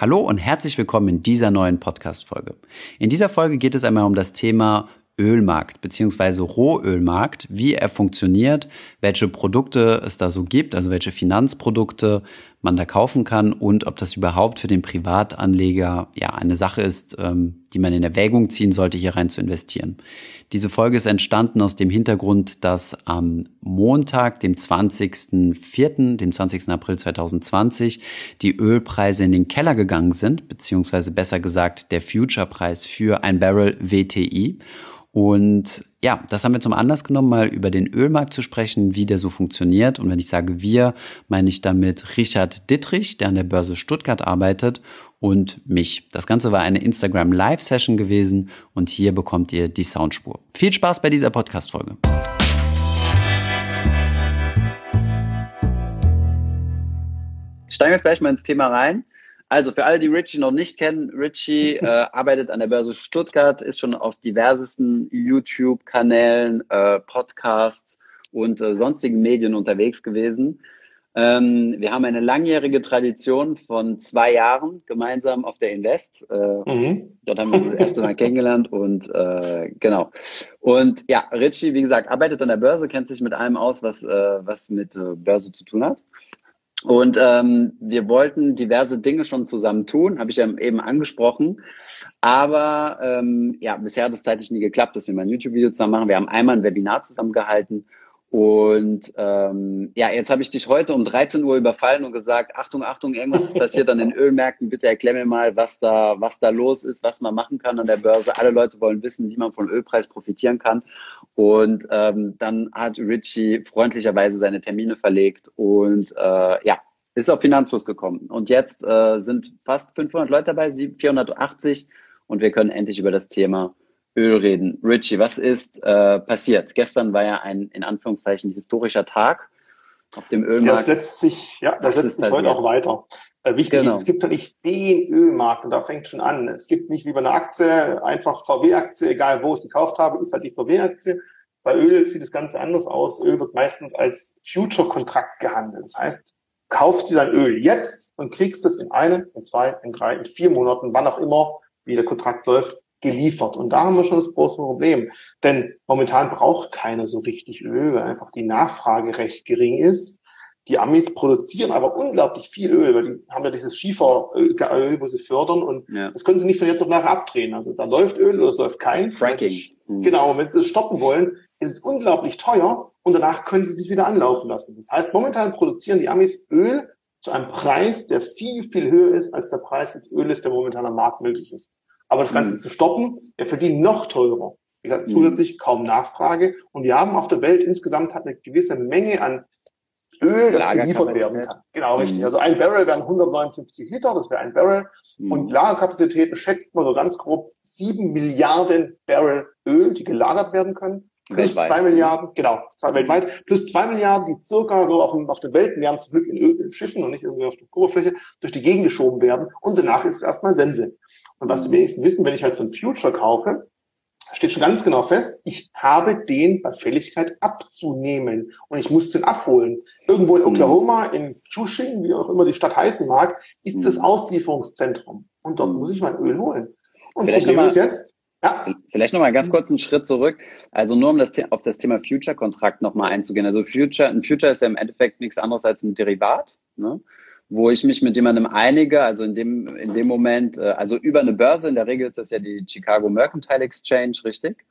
Hallo und herzlich willkommen in dieser neuen Podcast-Folge. In dieser Folge geht es einmal um das Thema Ölmarkt bzw. Rohölmarkt, wie er funktioniert, welche Produkte es da so gibt, also welche Finanzprodukte man da kaufen kann und ob das überhaupt für den Privatanleger ja eine Sache ist, ähm, die man in Erwägung ziehen sollte, hier rein zu investieren. Diese Folge ist entstanden aus dem Hintergrund, dass am Montag, dem 20.04., dem 20. April 2020, die Ölpreise in den Keller gegangen sind, beziehungsweise besser gesagt der Future-Preis für ein Barrel WTI. Und ja, das haben wir zum Anlass genommen, mal über den Ölmarkt zu sprechen, wie der so funktioniert. Und wenn ich sage wir, meine ich damit Richard Dittrich, der an der Börse Stuttgart arbeitet, und mich. Das Ganze war eine Instagram Live-Session gewesen und hier bekommt ihr die Soundspur. Viel Spaß bei dieser Podcast-Folge. Steigen wir gleich mal ins Thema rein. Also für alle, die Richie noch nicht kennen, Richie äh, arbeitet an der Börse Stuttgart, ist schon auf diversesten YouTube-Kanälen, äh, Podcasts und äh, sonstigen Medien unterwegs gewesen. Ähm, wir haben eine langjährige Tradition von zwei Jahren gemeinsam auf der Invest. Äh, mhm. Dort haben wir uns das erste Mal kennengelernt und äh, genau. Und ja, Richie, wie gesagt, arbeitet an der Börse, kennt sich mit allem aus, was, äh, was mit äh, Börse zu tun hat. Und ähm, wir wollten diverse Dinge schon zusammen tun, habe ich ja eben angesprochen. Aber ähm, ja, bisher hat es zeitlich nie geklappt, dass wir mal ein YouTube-Video zusammen machen. Wir haben einmal ein Webinar zusammen gehalten. Und ähm, ja, jetzt habe ich dich heute um 13 Uhr überfallen und gesagt, Achtung, Achtung, irgendwas ist passiert an den Ölmärkten. Bitte erklär mir mal, was da, was da los ist, was man machen kann an der Börse. Alle Leute wollen wissen, wie man vom Ölpreis profitieren kann. Und ähm, dann hat Richie freundlicherweise seine Termine verlegt und äh, ja, ist auf Finanzfluss gekommen. Und jetzt äh, sind fast 500 Leute dabei, 480 und wir können endlich über das Thema Öl reden. Richie, was ist äh, passiert? Gestern war ja ein in Anführungszeichen historischer Tag auf dem Ölmarkt. Das setzt sich, ja, das setzt sich heute auch weiter. Äh, wichtig genau. ist, es gibt ja nicht den Ölmarkt und da fängt schon an. Es gibt nicht wie bei einer Aktie einfach VW-Aktie, egal wo ich gekauft habe, ist halt die VW-Aktie. Bei Öl sieht das Ganze anders aus. Öl wird meistens als Future-Kontrakt gehandelt. Das heißt, kaufst dir dein Öl jetzt und kriegst es in einem, in zwei, in drei, in vier Monaten, wann auch immer, wie der Kontrakt läuft, geliefert. Und da haben wir schon das große Problem. Denn momentan braucht keiner so richtig Öl, weil einfach die Nachfrage recht gering ist. Die Amis produzieren aber unglaublich viel Öl, weil die haben ja dieses Schieferöl, wo sie fördern und ja. das können sie nicht von jetzt auf nachher abdrehen. Also da läuft Öl oder es läuft kein. Fracking. Mhm. Genau, wenn sie es stoppen wollen, ist es unglaublich teuer und danach können sie es nicht wieder anlaufen lassen. Das heißt, momentan produzieren die Amis Öl zu einem Preis, der viel, viel höher ist als der Preis des Öles, der momentan am Markt möglich ist. Aber das Ganze mhm. zu stoppen, wir verdienen noch teurer. Wie gesagt, mhm. zusätzlich kaum Nachfrage. Und wir haben auf der Welt insgesamt eine gewisse Menge an Öl, das geliefert werden kann. Genau, mhm. richtig. Also ein Barrel wären 159 Liter, das wäre ein Barrel. Mhm. Und Lagerkapazitäten schätzt man so ganz grob sieben Milliarden Barrel Öl, die gelagert werden können. Plus weltweit. zwei Milliarden, genau, zwei, weltweit, plus zwei Milliarden, die circa so auf, dem, auf der Welt, wir haben zum Glück in, in Schiffen und nicht irgendwie auf der Oberfläche, durch die Gegend geschoben werden. Und danach ist es erstmal Sense. Und was die wenigsten wissen, wenn ich halt so ein Future kaufe, steht schon ganz genau fest, ich habe den bei Fälligkeit abzunehmen und ich muss den abholen. Irgendwo in Oklahoma, in Cushing, wie auch immer die Stadt heißen mag, ist das Auslieferungszentrum. Und dort muss ich mein Öl holen. Und Vielleicht Problem ist jetzt, ja. Vielleicht nochmal ganz kurz einen Schritt zurück. Also nur um das, auf das Thema Future-Kontrakt nochmal einzugehen. Also Future, ein Future ist ja im Endeffekt nichts anderes als ein Derivat. Ne? wo ich mich mit jemandem einige, also in dem, in dem Moment, äh, also über eine Börse, in der Regel ist das ja die Chicago Mercantile Exchange, richtig?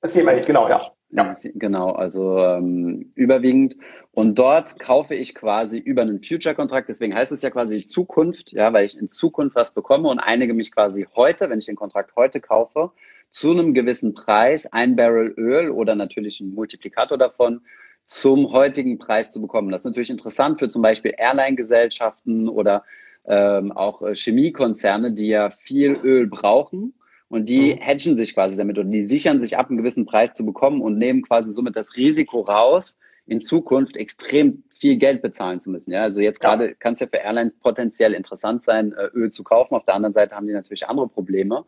Das ist jemand, genau, ja. Ja. Genau, also ähm, überwiegend. Und dort kaufe ich quasi über einen Future-Kontrakt, deswegen heißt es ja quasi Zukunft, ja, weil ich in Zukunft was bekomme und einige mich quasi heute, wenn ich den Kontrakt heute kaufe, zu einem gewissen Preis ein Barrel Öl oder natürlich ein Multiplikator davon zum heutigen Preis zu bekommen. Das ist natürlich interessant für zum Beispiel Airline-Gesellschaften oder ähm, auch äh, Chemiekonzerne, die ja viel Öl brauchen und die mhm. hedgen sich quasi damit und die sichern sich ab, einen gewissen Preis zu bekommen und nehmen quasi somit das Risiko raus, in Zukunft extrem viel Geld bezahlen zu müssen. Ja, also jetzt gerade ja. kann es ja für Airlines potenziell interessant sein, äh, Öl zu kaufen. Auf der anderen Seite haben die natürlich andere Probleme.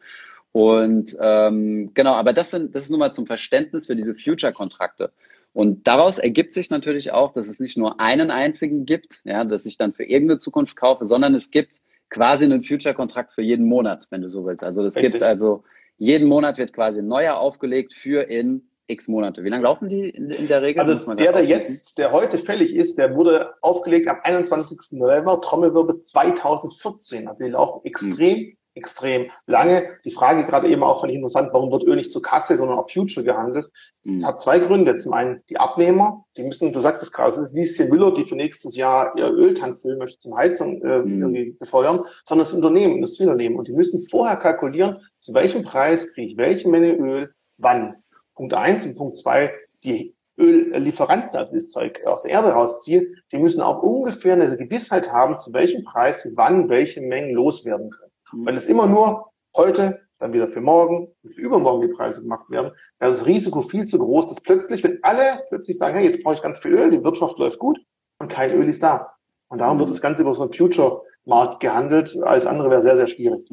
Und ähm, genau, aber das sind das ist nur mal zum Verständnis für diese Future-Kontrakte. Und daraus ergibt sich natürlich auch, dass es nicht nur einen einzigen gibt, ja, dass ich dann für irgendeine Zukunft kaufe, sondern es gibt quasi einen Future-Kontrakt für jeden Monat, wenn du so willst. Also es gibt also, jeden Monat wird quasi ein neuer aufgelegt für in x Monate. Wie lange laufen die in, in der Regel? Also der, der jetzt, der heute fällig ist, der wurde aufgelegt am 21. November, Trommelwirbel 2014. Also die laufen extrem hm extrem lange. Die Frage gerade eben auch ich interessant, warum wird Öl nicht zur Kasse, sondern auf Future gehandelt? Mhm. Das hat zwei Gründe. Zum einen die Abnehmer, die müssen, du sagtest gerade, es ist nicht die Müller, die für nächstes Jahr ihr Öltank füllen möchte zum Heizung äh, mhm. irgendwie befeuern, sondern das Unternehmen, Industrieunternehmen. Und die müssen vorher kalkulieren, zu welchem Preis kriege ich welche Menge Öl, wann. Punkt eins und Punkt zwei, die Öllieferanten, also das Zeug aus der Erde rausziehen, die müssen auch ungefähr eine Gewissheit haben, zu welchem Preis sie wann welche Mengen loswerden können. Wenn es immer nur heute, dann wieder für morgen und für übermorgen die Preise gemacht werden, wäre das Risiko viel zu groß, dass plötzlich, wenn alle plötzlich sagen, hey, jetzt brauche ich ganz viel Öl, die Wirtschaft läuft gut und kein Öl ist da. Und darum wird das Ganze über so einen Future-Markt gehandelt. Alles andere wäre sehr, sehr schwierig.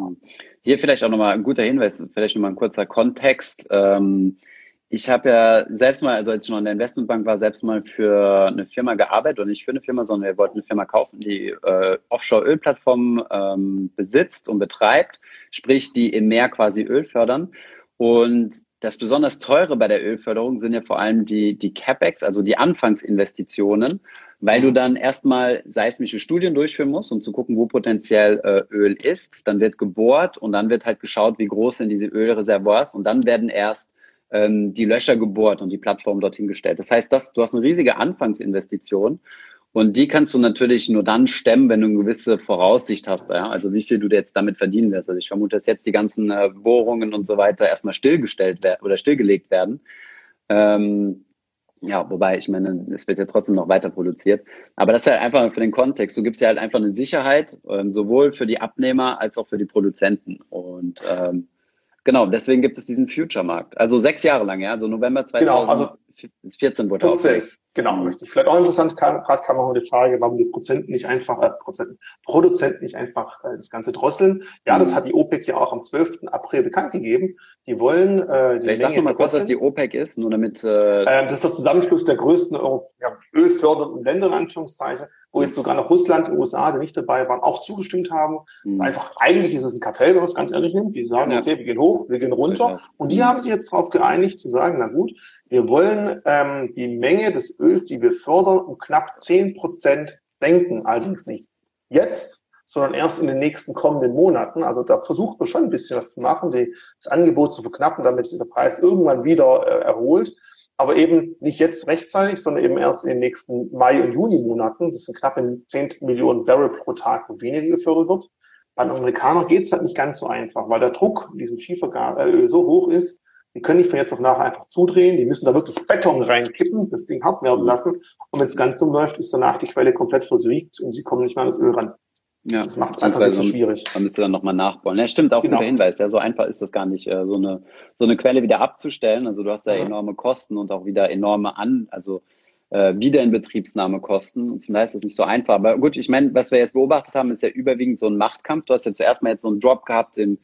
Hier vielleicht auch nochmal ein guter Hinweis, vielleicht nochmal ein kurzer Kontext. Ähm, ich habe ja selbst mal, also als ich noch in der Investmentbank war, selbst mal für eine Firma gearbeitet und nicht für eine Firma, sondern wir wollten eine Firma kaufen, die äh, Offshore-Ölplattformen ähm, besitzt und betreibt, sprich die im Meer quasi Öl fördern. Und das besonders teure bei der Ölförderung sind ja vor allem die, die CapEx, also die Anfangsinvestitionen, weil du dann erstmal seismische Studien durchführen musst, um zu gucken, wo potenziell äh, Öl ist. Dann wird gebohrt und dann wird halt geschaut, wie groß sind diese Ölreservoirs und dann werden erst ähm, die Löcher gebohrt und die Plattform dorthin gestellt. Das heißt, das, du hast eine riesige Anfangsinvestition und die kannst du natürlich nur dann stemmen, wenn du eine gewisse Voraussicht hast, ja? also wie viel du jetzt damit verdienen wirst. Also ich vermute, dass jetzt die ganzen äh, Bohrungen und so weiter erstmal stillgestellt werden oder stillgelegt werden. Ähm, ja, wobei, ich meine, es wird ja trotzdem noch weiter produziert. Aber das ist halt einfach für den Kontext. Du gibst ja halt einfach eine Sicherheit, ähm, sowohl für die Abnehmer als auch für die Produzenten. Und ähm, Genau, deswegen gibt es diesen Future-Markt. Also sechs Jahre lang, ja, also November 2014 genau, also wurde aufgelegt. Genau, richtig. Vielleicht auch interessant, gerade kam auch die Frage, warum die Prozenten nicht einfach, äh, Prozenten, Produzenten nicht einfach äh, das Ganze drosseln. Ja, das mhm. hat die OPEC ja auch am 12. April bekannt gegeben. Die wollen äh, die Vielleicht sag noch mal kurz, was die OPEC ist, nur damit... Äh, äh, das ist der Zusammenschluss der größten ja, ölfördernden Länder, in Anführungszeichen wo jetzt sogar noch Russland und USA, die nicht dabei waren, auch zugestimmt haben. Mhm. Einfach, eigentlich ist es ein Kartell, wenn man es ganz ehrlich nimmt. Die sagen, ja. okay, wir gehen hoch, wir gehen runter. Und die haben sich jetzt darauf geeinigt, zu sagen, na gut, wir wollen ähm, die Menge des Öls, die wir fördern, um knapp zehn Prozent senken. Allerdings nicht jetzt, sondern erst in den nächsten kommenden Monaten. Also da versucht man schon ein bisschen was zu machen, die, das Angebot zu verknappen, damit sich der Preis irgendwann wieder äh, erholt aber eben nicht jetzt rechtzeitig, sondern eben erst in den nächsten Mai- und Juni-Monaten. Das sind knappe 10 Millionen Barrel pro Tag, wo weniger gefördert wird. Bei den Amerikanern geht es halt nicht ganz so einfach, weil der Druck in diesem Schieferöl so hoch ist, die können nicht von jetzt auf nachher einfach zudrehen, die müssen da wirklich Beton reinkippen, das Ding hart werden lassen. Und wenn es ganz dumm läuft, ist danach die Quelle komplett versiegt und sie kommen nicht mehr an das Öl ran. Ja, das macht es einfach ein bisschen schwierig. Man müsste dann nochmal nachbauen. Ja, stimmt, auch genau. guter Hinweis. Ja, so einfach ist das gar nicht, äh, so eine, so eine Quelle wieder abzustellen. Also du hast da ja. enorme Kosten und auch wieder enorme An, also äh, Wiederinbetriebsnahmekosten. Von daher ist das nicht so einfach. Aber gut, ich meine, was wir jetzt beobachtet haben, ist ja überwiegend so ein Machtkampf. Du hast ja zuerst mal jetzt so einen Drop gehabt im,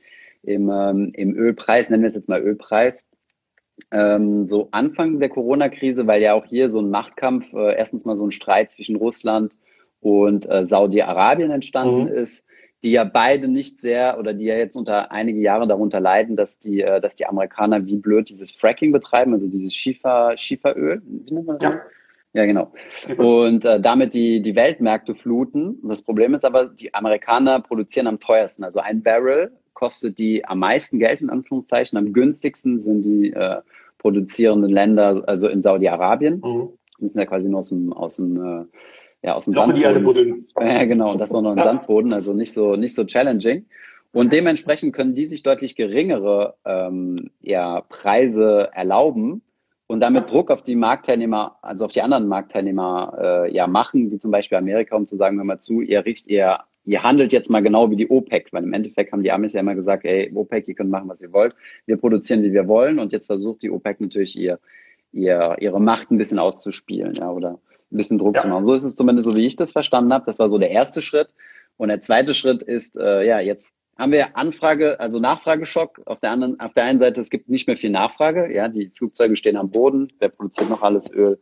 im, ähm, im Ölpreis, nennen wir es jetzt mal Ölpreis. Ähm, so Anfang der Corona-Krise, weil ja auch hier so ein Machtkampf, äh, erstens mal so ein Streit zwischen Russland und äh, Saudi-Arabien entstanden mhm. ist, die ja beide nicht sehr oder die ja jetzt unter einige Jahre darunter leiden, dass die, äh, dass die Amerikaner wie blöd dieses Fracking betreiben, also dieses Schiefer, Schieferöl, wie nennt man das? Ja. Ja, genau. Und äh, damit die, die Weltmärkte fluten. Das Problem ist aber, die Amerikaner produzieren am teuersten. Also ein Barrel kostet die am meisten Geld, in Anführungszeichen. Am günstigsten sind die äh, produzierenden Länder, also in Saudi-Arabien. Mhm. Die müssen ja quasi nur aus dem, aus dem äh, ja, aus dem Noch Sandboden. Die buddeln. Ja, genau, und das auch noch ein. Sandboden, also nicht so, nicht so challenging. Und dementsprechend können die sich deutlich geringere ähm, ja, Preise erlauben und damit Druck auf die Marktteilnehmer, also auf die anderen Marktteilnehmer äh, ja machen, wie zum Beispiel Amerika, um zu sagen, hör mal zu, ihr riecht, ihr, ihr handelt jetzt mal genau wie die OPEC, weil im Endeffekt haben die Amis ja immer gesagt, ey, OPEC, ihr könnt machen, was ihr wollt, wir produzieren, wie wir wollen und jetzt versucht die OPEC natürlich ihr, ihr, ihre Macht ein bisschen auszuspielen, ja, oder ein bisschen Druck ja. zu machen. So ist es zumindest so, wie ich das verstanden habe. Das war so der erste Schritt. Und der zweite Schritt ist, äh, ja, jetzt haben wir Anfrage, also Nachfrageschock. Auf der anderen, auf der einen Seite, es gibt nicht mehr viel Nachfrage. Ja, die Flugzeuge stehen am Boden. Wer produziert noch alles Öl?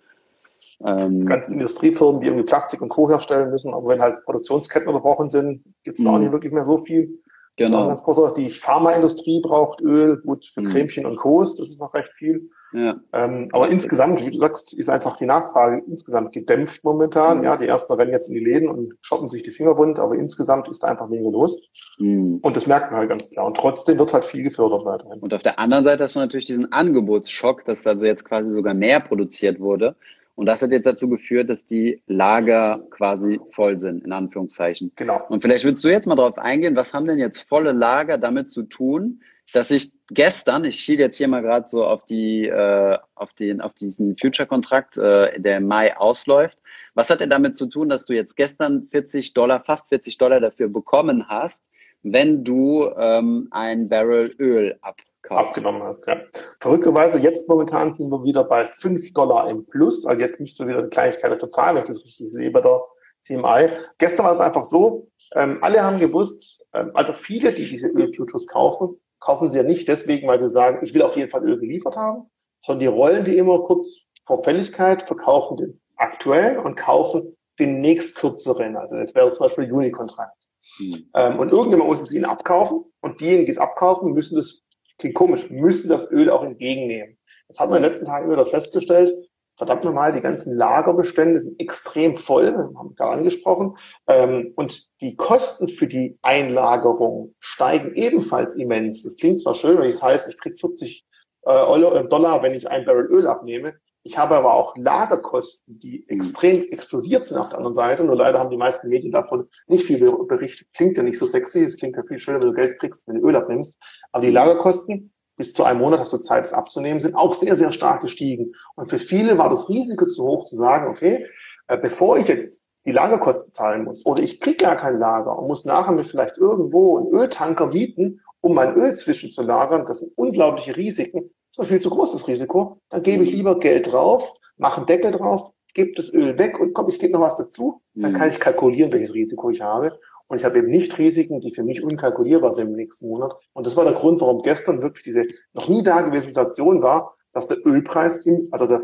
Ähm, ganzen Industriefirmen, die irgendwie Plastik und Co. herstellen müssen, aber wenn halt Produktionsketten unterbrochen sind, gibt es da auch nicht wirklich mehr so viel. Genau. Ganz großer, die Pharmaindustrie braucht Öl, gut für mhm. Cremchen und Co. Das ist noch recht viel. Ja. Ähm, aber insgesamt, wie du sagst, ist einfach die Nachfrage insgesamt gedämpft momentan. Mhm. Ja, die ersten rennen jetzt in die Läden und shoppen sich die Finger wund, aber insgesamt ist da einfach weniger los. Mhm. Und das merkt man halt ganz klar. Und trotzdem wird halt viel gefördert weiterhin. Und auf der anderen Seite hast du natürlich diesen Angebotsschock, dass also jetzt quasi sogar mehr produziert wurde. Und das hat jetzt dazu geführt, dass die Lager quasi voll sind, in Anführungszeichen. Genau. Und vielleicht würdest du jetzt mal darauf eingehen, was haben denn jetzt volle Lager damit zu tun, dass ich gestern, ich schiele jetzt hier mal gerade so auf die, äh, auf den, auf diesen Future-Kontrakt, äh, der im Mai ausläuft. Was hat er damit zu tun, dass du jetzt gestern 40 Dollar, fast 40 Dollar dafür bekommen hast, wenn du ähm, ein Barrel Öl abkaufst? Abgenommen hast, ja. Verrückterweise, jetzt momentan sind wir wieder bei 5 Dollar im Plus. Also jetzt müsstest du wieder eine Kleinigkeit dafür zahlen, wenn ich das richtig sehe bei der CMI. Gestern war es einfach so, ähm, alle haben gewusst, ähm, also viele, die diese Ölfutures kaufen, kaufen sie ja nicht deswegen, weil sie sagen, ich will auf jeden Fall Öl geliefert haben, sondern die rollen die immer kurz vor Fälligkeit, verkaufen den aktuellen und kaufen den nächstkürzeren. Also jetzt wäre zum Beispiel Juni-Kontrakt. Mhm. Ähm, und irgendjemand muss es ihnen abkaufen und diejenigen, die es abkaufen, müssen das, klingt komisch, müssen das Öl auch entgegennehmen. Jetzt hat man in den letzten Tagen wieder festgestellt, verdammt nochmal, die ganzen Lagerbestände sind extrem voll, haben wir gerade angesprochen, ähm, und die Kosten für die Einlagerung steigen ebenfalls immens. Das klingt zwar schön, wenn ich heißt, ich krieg 40 äh, Euro, Dollar, wenn ich ein Barrel Öl abnehme. Ich habe aber auch Lagerkosten, die mhm. extrem explodiert sind auf der anderen Seite. Nur leider haben die meisten Medien davon nicht viel berichtet. Klingt ja nicht so sexy. Es klingt ja viel schöner, wenn du Geld kriegst, wenn du Öl abnimmst. Aber die Lagerkosten bis zu einem Monat hast du Zeit, es abzunehmen, sind auch sehr, sehr stark gestiegen. Und für viele war das Risiko zu hoch zu sagen, okay, äh, bevor ich jetzt die Lagerkosten zahlen muss oder ich kriege gar kein Lager und muss nachher mir vielleicht irgendwo einen Öltanker mieten, um mein Öl zwischenzulagern, das sind unglaubliche Risiken, das ist ein viel zu großes Risiko, dann gebe ich lieber Geld drauf, mache einen Deckel drauf, gebe das Öl weg und komm, ich gebe noch was dazu, dann kann mhm. ich kalkulieren, welches Risiko ich habe und ich habe eben nicht Risiken, die für mich unkalkulierbar sind im nächsten Monat. Und das war der Grund, warum gestern wirklich diese noch nie dagewesene Situation war, dass der Ölpreis, im, also der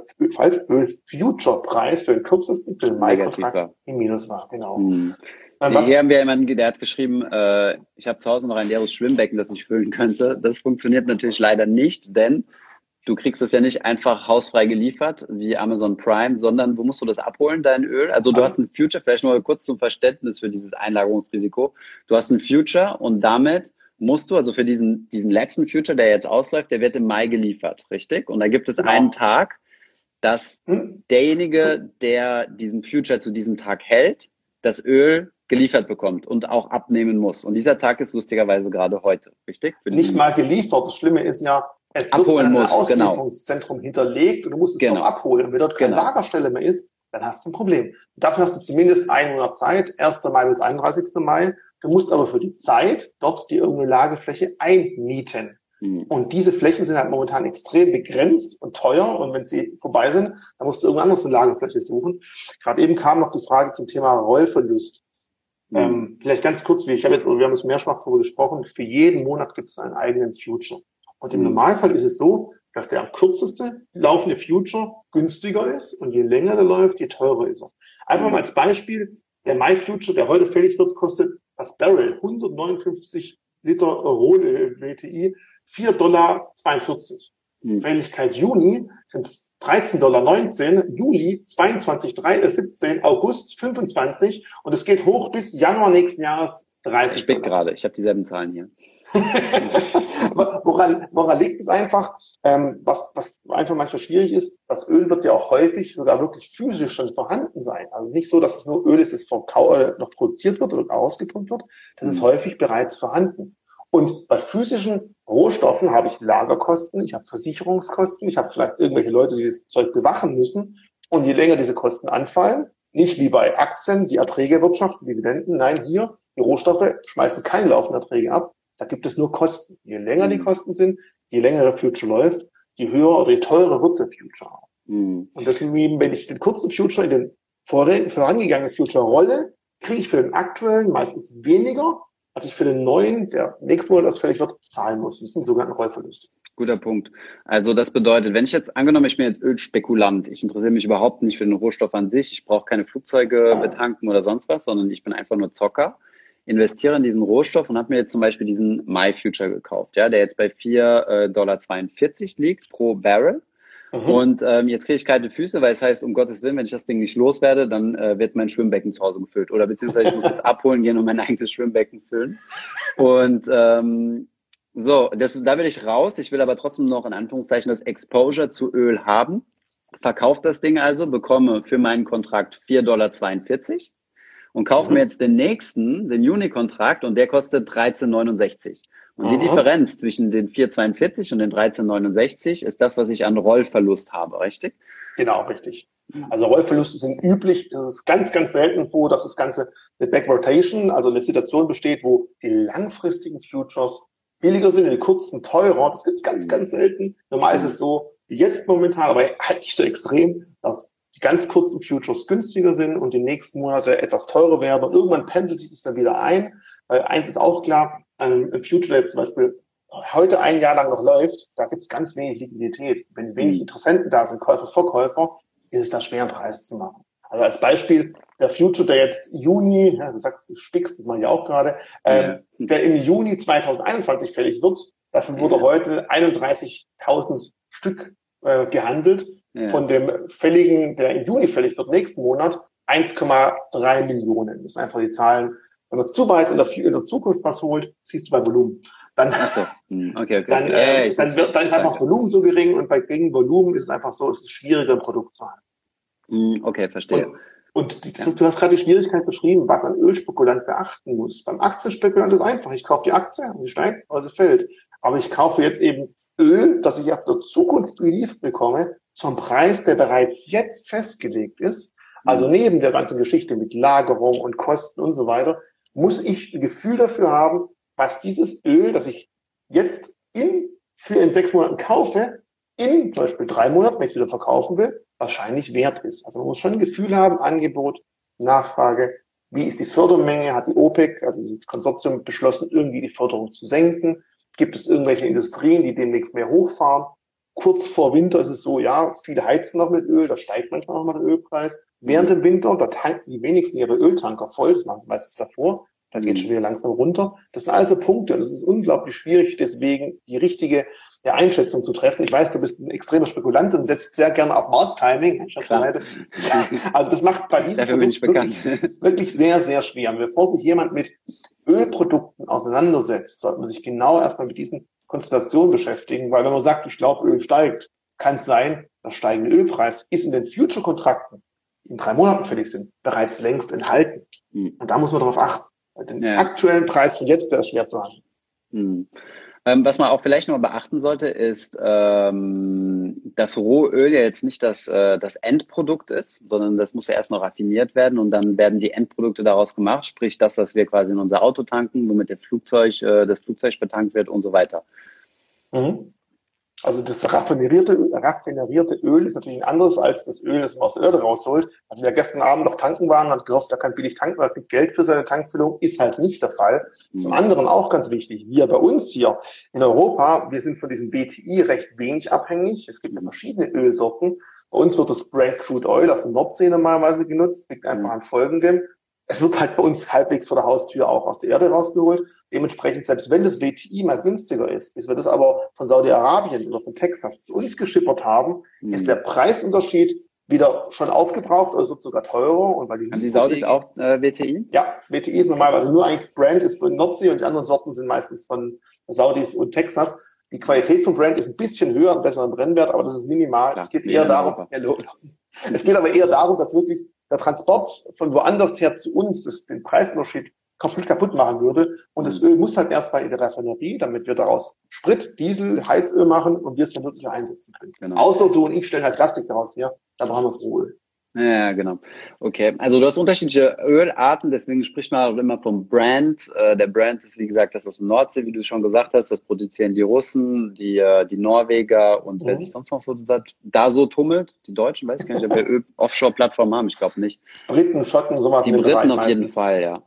Öl-Future-Preis für den kürzesten, für den Mai-Kontrakt im Minus war. Genau. Hm. Hier haben wir jemanden, der hat geschrieben, äh, ich habe zu Hause noch ein leeres Schwimmbecken, das ich füllen könnte. Das funktioniert natürlich leider nicht, denn du kriegst es ja nicht einfach hausfrei geliefert wie Amazon Prime, sondern wo musst du das abholen, dein Öl? Also du hast ein Future, vielleicht nur kurz zum Verständnis für dieses Einlagerungsrisiko. Du hast ein Future und damit musst du, also für diesen, diesen letzten Future, der jetzt ausläuft, der wird im Mai geliefert, richtig? Und da gibt es genau. einen Tag, dass hm? derjenige, der diesen Future zu diesem Tag hält, das Öl geliefert bekommt und auch abnehmen muss. Und dieser Tag ist lustigerweise gerade heute, richtig? Nicht mal geliefert. Das Schlimme ist ja, es abholen wird muss, ein genau. Auslieferungszentrum genau. hinterlegt und du musst es genau. noch abholen. Und wenn dort keine genau. Lagerstelle mehr ist, dann hast du ein Problem. Dafür hast du zumindest einen Monat Zeit, 1. Mai bis 31. Mai. Du musst aber für die Zeit dort die irgendeine Lagefläche einmieten. Mhm. Und diese Flächen sind halt momentan extrem begrenzt und teuer. Und wenn sie vorbei sind, dann musst du irgendwann anders eine Lagefläche suchen. Gerade eben kam noch die Frage zum Thema Rollverlust. Mhm. Ähm, vielleicht ganz kurz, wie ich habe jetzt, wir haben es mehrfach darüber gesprochen, für jeden Monat gibt es einen eigenen Future. Und im. Normalfall ist es so, dass der am kürzeste laufende Future günstiger ist und je länger der läuft, je teurer ist er. Einfach mal als Beispiel, der Mai Future, der heute fällig wird, kostet das Barrel 159 Liter Rohöl WTI 4,42 Dollar. Mhm. Fälligkeit Juni sind es 13,19 Dollar, Juli 22,17, August 25 und es geht hoch bis Januar nächsten Jahres 30. Ich bin gerade, ich habe dieselben Zahlen hier. woran, woran liegt es einfach? Ähm, was, was einfach manchmal schwierig ist, das Öl wird ja auch häufig sogar wirklich physisch schon vorhanden sein. Also nicht so, dass es nur Öl ist, das vom Kau äh, noch produziert wird oder ausgepumpt wird. Das ist mhm. häufig bereits vorhanden. Und bei physischen Rohstoffen habe ich Lagerkosten, ich habe Versicherungskosten, ich habe vielleicht irgendwelche Leute, die das Zeug bewachen müssen. Und je länger diese Kosten anfallen, nicht wie bei Aktien, die Erträge wirtschaften, Dividenden, nein, hier, die Rohstoffe schmeißen keine laufenden Erträge ab, da gibt es nur Kosten. Je länger die mhm. Kosten sind, je länger der Future läuft, je höher oder je teurer wird der Future auch. Mhm. Und deswegen, wenn ich den kurzen Future in den vorangegangenen Future rolle, kriege ich für den aktuellen meistens weniger, als ich für den neuen, der nächsten Monat ausfällig wird, zahlen muss. Das sind sogenannte Rollverluste. Guter Punkt. Also das bedeutet, wenn ich jetzt angenommen, ich bin jetzt Ölspekulant, ich interessiere mich überhaupt nicht für den Rohstoff an sich, ich brauche keine Flugzeuge betanken oder sonst was, sondern ich bin einfach nur Zocker, investiere in diesen Rohstoff und habe mir jetzt zum Beispiel diesen MyFuture gekauft, ja, der jetzt bei 4,42 äh, Dollar liegt pro Barrel. Mhm. Und ähm, jetzt kriege ich kalte Füße, weil es heißt, um Gottes Willen, wenn ich das Ding nicht loswerde, dann äh, wird mein Schwimmbecken zu Hause gefüllt. Oder beziehungsweise ich muss es abholen gehen und mein eigenes Schwimmbecken füllen. Und ähm, so, das, da will ich raus. Ich will aber trotzdem noch in Anführungszeichen das Exposure zu Öl haben. Verkaufe das Ding also, bekomme für meinen Kontrakt 4,42 Dollar und kaufe mhm. mir jetzt den nächsten, den Juni-Kontrakt und der kostet 13,69. Und Aha. die Differenz zwischen den 4,42 und den 13,69 ist das, was ich an Rollverlust habe, richtig? Genau, richtig. Also Rollverluste sind üblich. Es ist ganz, ganz selten so, dass das Ganze eine Backrotation, also eine Situation besteht, wo die langfristigen Futures billiger sind, die kurzen teurer. Das gibt es ganz, ganz selten. Normal ist es so, wie jetzt momentan, aber halt nicht so extrem, dass ganz kurzen Futures günstiger sind und die nächsten Monate etwas teurer werden. Und irgendwann pendelt sich das dann wieder ein. Weil eins ist auch klar, ein Future, der jetzt zum Beispiel heute ein Jahr lang noch läuft, da gibt es ganz wenig Liquidität. Wenn wenig Interessenten da sind, Käufer, Verkäufer, ist es da schwer, einen Preis zu machen. Also als Beispiel, der Future, der jetzt Juni, ja, du sagst, du spickst, das mache ich auch gerade, ähm, ja. der im Juni 2021 fällig wird, dafür wurde ja. heute 31.000 Stück äh, gehandelt. Von dem fälligen, der im Juni fällig wird, nächsten Monat, 1,3 Millionen. Das sind einfach die Zahlen. Wenn man zu weit in der, in der Zukunft was holt, siehst du bei Volumen. Dann, so. Hm, okay, okay. dann, äh, dann, wird, dann ist einfach das Volumen so gering und bei geringem Volumen ist es einfach so, es ist schwieriger, ein Produkt zu haben. Hm, okay, verstehe. Und, und die, ja. du hast gerade die Schwierigkeit beschrieben, was ein Ölspekulant beachten muss. Beim Aktienspekulant ist einfach, ich kaufe die Aktie sie steigt sie fällt. Aber ich kaufe jetzt eben Öl, das ich erst zur Zukunft geliefert bekomme, zum Preis, der bereits jetzt festgelegt ist. Also mhm. neben der ganzen Geschichte mit Lagerung und Kosten und so weiter, muss ich ein Gefühl dafür haben, was dieses Öl, das ich jetzt in, für in sechs Monaten kaufe, in zum Beispiel drei Monaten, wenn ich es wieder verkaufen will, wahrscheinlich wert ist. Also man muss schon ein Gefühl haben, Angebot, Nachfrage, wie ist die Fördermenge, hat die OPEC, also das Konsortium beschlossen, irgendwie die Förderung zu senken. Gibt es irgendwelche Industrien, die demnächst mehr hochfahren? Kurz vor Winter ist es so, ja, viele heizen noch mit Öl, da steigt manchmal noch mal der Ölpreis. Während dem Winter, da tanken die wenigsten ihre Öltanker voll, das machen meistens davor, dann geht es schon wieder langsam runter. Das sind also Punkte und es ist unglaublich schwierig, deswegen die richtige der Einschätzung zu treffen. Ich weiß, du bist ein extremer Spekulant und setzt sehr gerne auf Markttiming. Also das macht bei diesem Produkt wirklich, wirklich, sehr, sehr schwer. Bevor sich jemand mit Ölprodukten auseinandersetzt, sollte man sich genau erstmal mit diesen Konstellationen beschäftigen, weil wenn man sagt, ich glaube, Öl steigt, kann es sein, der steigende Ölpreis ist in den Future-Kontrakten, die in drei Monaten fällig sind, bereits längst enthalten. Mhm. Und da muss man darauf achten. Den ja. aktuellen Preis von jetzt, der ist schwer zu handeln. Mhm. Ähm, was man auch vielleicht noch beachten sollte, ist, ähm, dass Rohöl ja jetzt nicht das, äh, das Endprodukt ist, sondern das muss ja erst noch raffiniert werden und dann werden die Endprodukte daraus gemacht, sprich das, was wir quasi in unser Auto tanken, womit der Flugzeug, äh, das Flugzeug betankt wird und so weiter. Mhm. Also das raffinerierte, raffinerierte Öl ist natürlich ein anderes als das Öl, das man aus der Erde rausholt. Also wer gestern Abend noch tanken war und hat gehofft, er kann billig tanken, er kriegt Geld für seine Tankfüllung, ist halt nicht der Fall. Mhm. Zum anderen auch ganz wichtig, wir bei uns hier in Europa, wir sind von diesem BTI recht wenig abhängig. Es gibt ja verschiedene Ölsorten. Bei uns wird das Brand Crude Oil aus der Nordsee normalerweise genutzt, liegt einfach mhm. an folgendem es wird halt bei uns halbwegs vor der Haustür auch aus der Erde rausgeholt. Dementsprechend, selbst wenn das WTI mal günstiger ist, bis wir das aber von Saudi-Arabien oder von Texas zu uns geschippert haben, mhm. ist der Preisunterschied wieder schon aufgebraucht, also wird sogar teurer. Und weil die, die Saudis auch äh, WTI? Ja, WTI ist normalerweise nur eigentlich Brand ist von Nordsee und die anderen Sorten sind meistens von Saudis und Texas. Die Qualität von Brand ist ein bisschen höher, einen besseren Brennwert, aber das ist minimal. Klar, es geht eher darum, ja, es geht aber eher darum, dass wirklich der Transport von woanders her zu uns das, den Preisunterschied komplett kaputt machen würde. Und das Öl muss halt erstmal in der Raffinerie, damit wir daraus Sprit, Diesel, Heizöl machen und wir es dann wirklich einsetzen können. Genau. Außer du und ich stellen halt Plastik daraus her, dann brauchen wir das Rohöl. Ja, genau. Okay, also du hast unterschiedliche Ölarten, deswegen spricht man auch immer vom Brand. Äh, der Brand ist, wie gesagt, das aus dem Nordsee, wie du schon gesagt hast. Das produzieren die Russen, die, äh, die Norweger und mhm. wer sich sonst noch so da so tummelt. Die Deutschen, weiß ich gar nicht, ob wir Offshore-Plattformen haben, ich glaube nicht. Briten, Schotten, sowas. Die Briten auf jeden Fall, ja.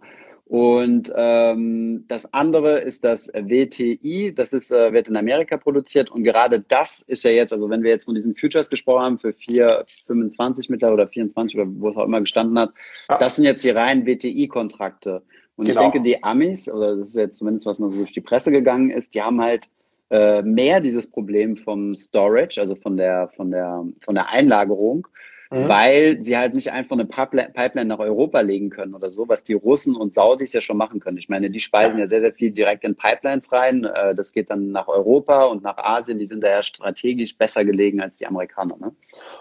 Und ähm, das andere ist das WTI, das ist, äh, wird in Amerika produziert und gerade das ist ja jetzt, also wenn wir jetzt von diesen Futures gesprochen haben für 4,25 mittlerweile oder 24 oder wo es auch immer gestanden hat, ja. das sind jetzt die reinen WTI-Kontrakte. Und genau. ich denke, die Amis, oder das ist jetzt zumindest, was mal so durch die Presse gegangen ist, die haben halt äh, mehr dieses Problem vom Storage, also von der, von der, von der Einlagerung mhm. weil sie halt nicht einfach eine Pipeline nach Europa legen können oder so, was die Russen und Saudis ja schon machen können. Ich meine, die speisen ja, ja sehr, sehr viel direkt in Pipelines rein. Äh, das geht dann nach Europa und nach Asien. Die sind da ja strategisch besser gelegen als die Amerikaner. Ne?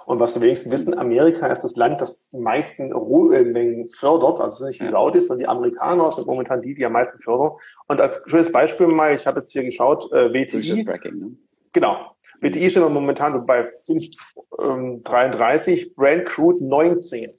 Und was wir wenigstens wissen, Amerika ist das Land, das die meisten Rohölmengen fördert. Also nicht die Saudis, sondern die Amerikaner sind momentan die, die am meisen fördern. Und als schönes Beispiel mal, ich habe jetzt hier geschaut, äh, WTI. Ne? Genau. BTI steht momentan so bei 5,33, ähm, Brand Crude 19.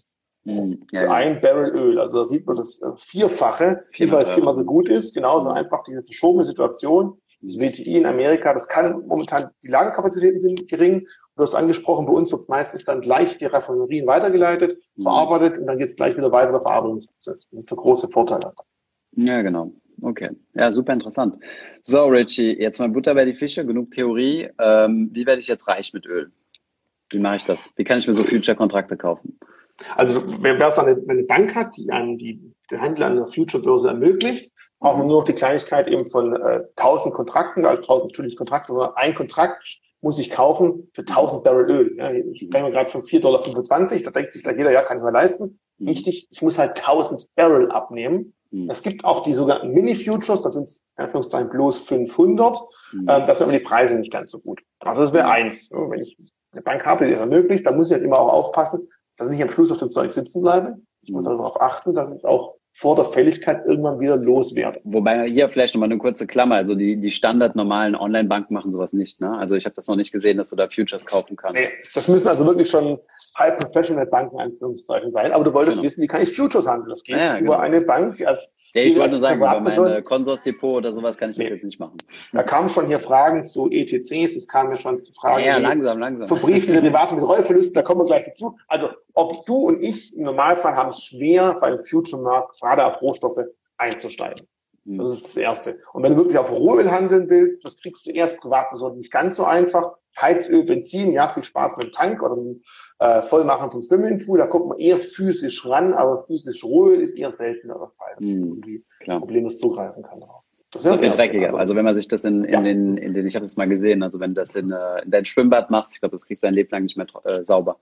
Mhm. Ja, ja. Ein Barrel Öl. Also da sieht man das äh, Vierfache, viermal, es viermal so gut ist. Genau, so mhm. einfach diese verschobene Situation. Das WTI in Amerika, das kann momentan, die Lagerkapazitäten sind gering. Du hast angesprochen, bei uns wird es meistens dann gleich die Raffinerien weitergeleitet, mhm. verarbeitet und dann geht es gleich wieder weiter der Verarbeitungsprozess. Das ist der große Vorteil. Ja, genau. Okay, ja, super interessant. So, Richie, jetzt mal Butter bei die Fische, genug Theorie. Ähm, wie werde ich jetzt reich mit Öl? Wie mache ich das? Wie kann ich mir so Future-Kontrakte kaufen? Also, wer es eine, eine Bank hat, die einem die, den Handel an der Future-Börse ermöglicht, braucht man nur noch die Kleinigkeit eben von äh, 1000 Kontrakten, also 1000 natürlich Kontrakte, sondern ein Kontrakt muss ich kaufen für 1000 Barrel Öl. Ja, ich spreche gerade von 4,25 Dollar, da denkt sich gleich jeder, ja, kann ich mir leisten. Mhm. Wichtig, ich muss halt 1000 Barrel abnehmen. Mhm. Es gibt auch die sogenannten Mini-Futures, das sind in Anführungszeichen bloß 500. Mhm. Ähm, das sind aber die Preise nicht ganz so gut. Also das wäre mhm. eins. Wenn ich eine Bank habe, die das ermöglicht, dann muss ich halt immer auch aufpassen, dass ich nicht am Schluss auf dem Zeug sitzen bleibe. Ich muss mhm. also darauf achten, dass es auch vor der Fälligkeit irgendwann wieder loswerde. Wobei hier vielleicht nochmal eine kurze Klammer, also die, die standardnormalen Online-Banken machen sowas nicht. Ne? Also ich habe das noch nicht gesehen, dass du da Futures kaufen kannst. Nee, das müssen also wirklich schon High Professional Banken Anführungszeichen sein. Aber du wolltest genau. wissen, wie kann ich Futures handeln? Das geht ja, genau. über eine Bank, die als ja, ich wollte nur sagen, über mein Konsorsdepot oder sowas kann ich das jetzt nicht machen. Da kamen schon hier Fragen zu ETCs, es kamen ja schon zu Fragen ja, ja, langsam, langsam. zu Briefen, Derivate mit Rollverlusten, da kommen wir gleich dazu. Also ob du und ich im Normalfall haben es schwer, beim Future-Markt gerade auf Rohstoffe einzusteigen. Hm. Das ist das Erste. Und wenn du wirklich auf Rohöl handeln willst, das kriegst du erst Privatpersonen nicht ganz so einfach. Heizöl, Benzin, ja, viel Spaß mit dem Tank oder dem äh, Vollmachen vom Swimmingpool, da kommt man eher physisch ran, aber physisch Rohöl ist eher seltener der Fall, dass man hm, irgendwie Klar. problemlos zugreifen kann. Das ist viel dreckiger. Also, wenn man sich das in, in ja. den, in den, ich habe das mal gesehen, also wenn du das in, äh, in dein Schwimmbad machst, ich glaube, das kriegst du dein Leben lang nicht mehr äh, sauber.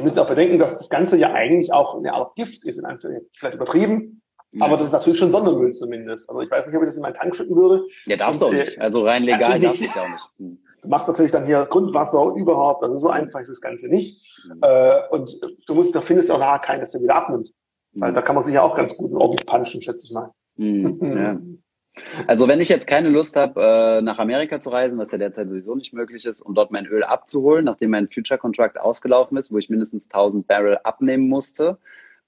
Wir müssen auch bedenken, dass das Ganze ja eigentlich auch eine Art Gift ist, in Anführungszeichen, vielleicht übertrieben, ja. aber das ist natürlich schon Sondermüll zumindest. Also ich weiß nicht, ob ich das in meinen Tank schütten würde. Ja, darfst du auch nicht. Also rein legal darfst du es ja auch nicht. Hm. Du machst natürlich dann hier Grundwasser überhaupt, also so einfach ist das Ganze nicht. Mhm. Äh, und du musst, da findest du auch nachher keinen, der wieder abnimmt. Mhm. Weil da kann man sich ja auch ganz gut und ordentlich punchen, schätze ich mal. Mhm. Ja. Also wenn ich jetzt keine Lust habe, äh, nach Amerika zu reisen, was ja derzeit sowieso nicht möglich ist, um dort mein Öl abzuholen, nachdem mein Future Contract ausgelaufen ist, wo ich mindestens 1000 Barrel abnehmen musste,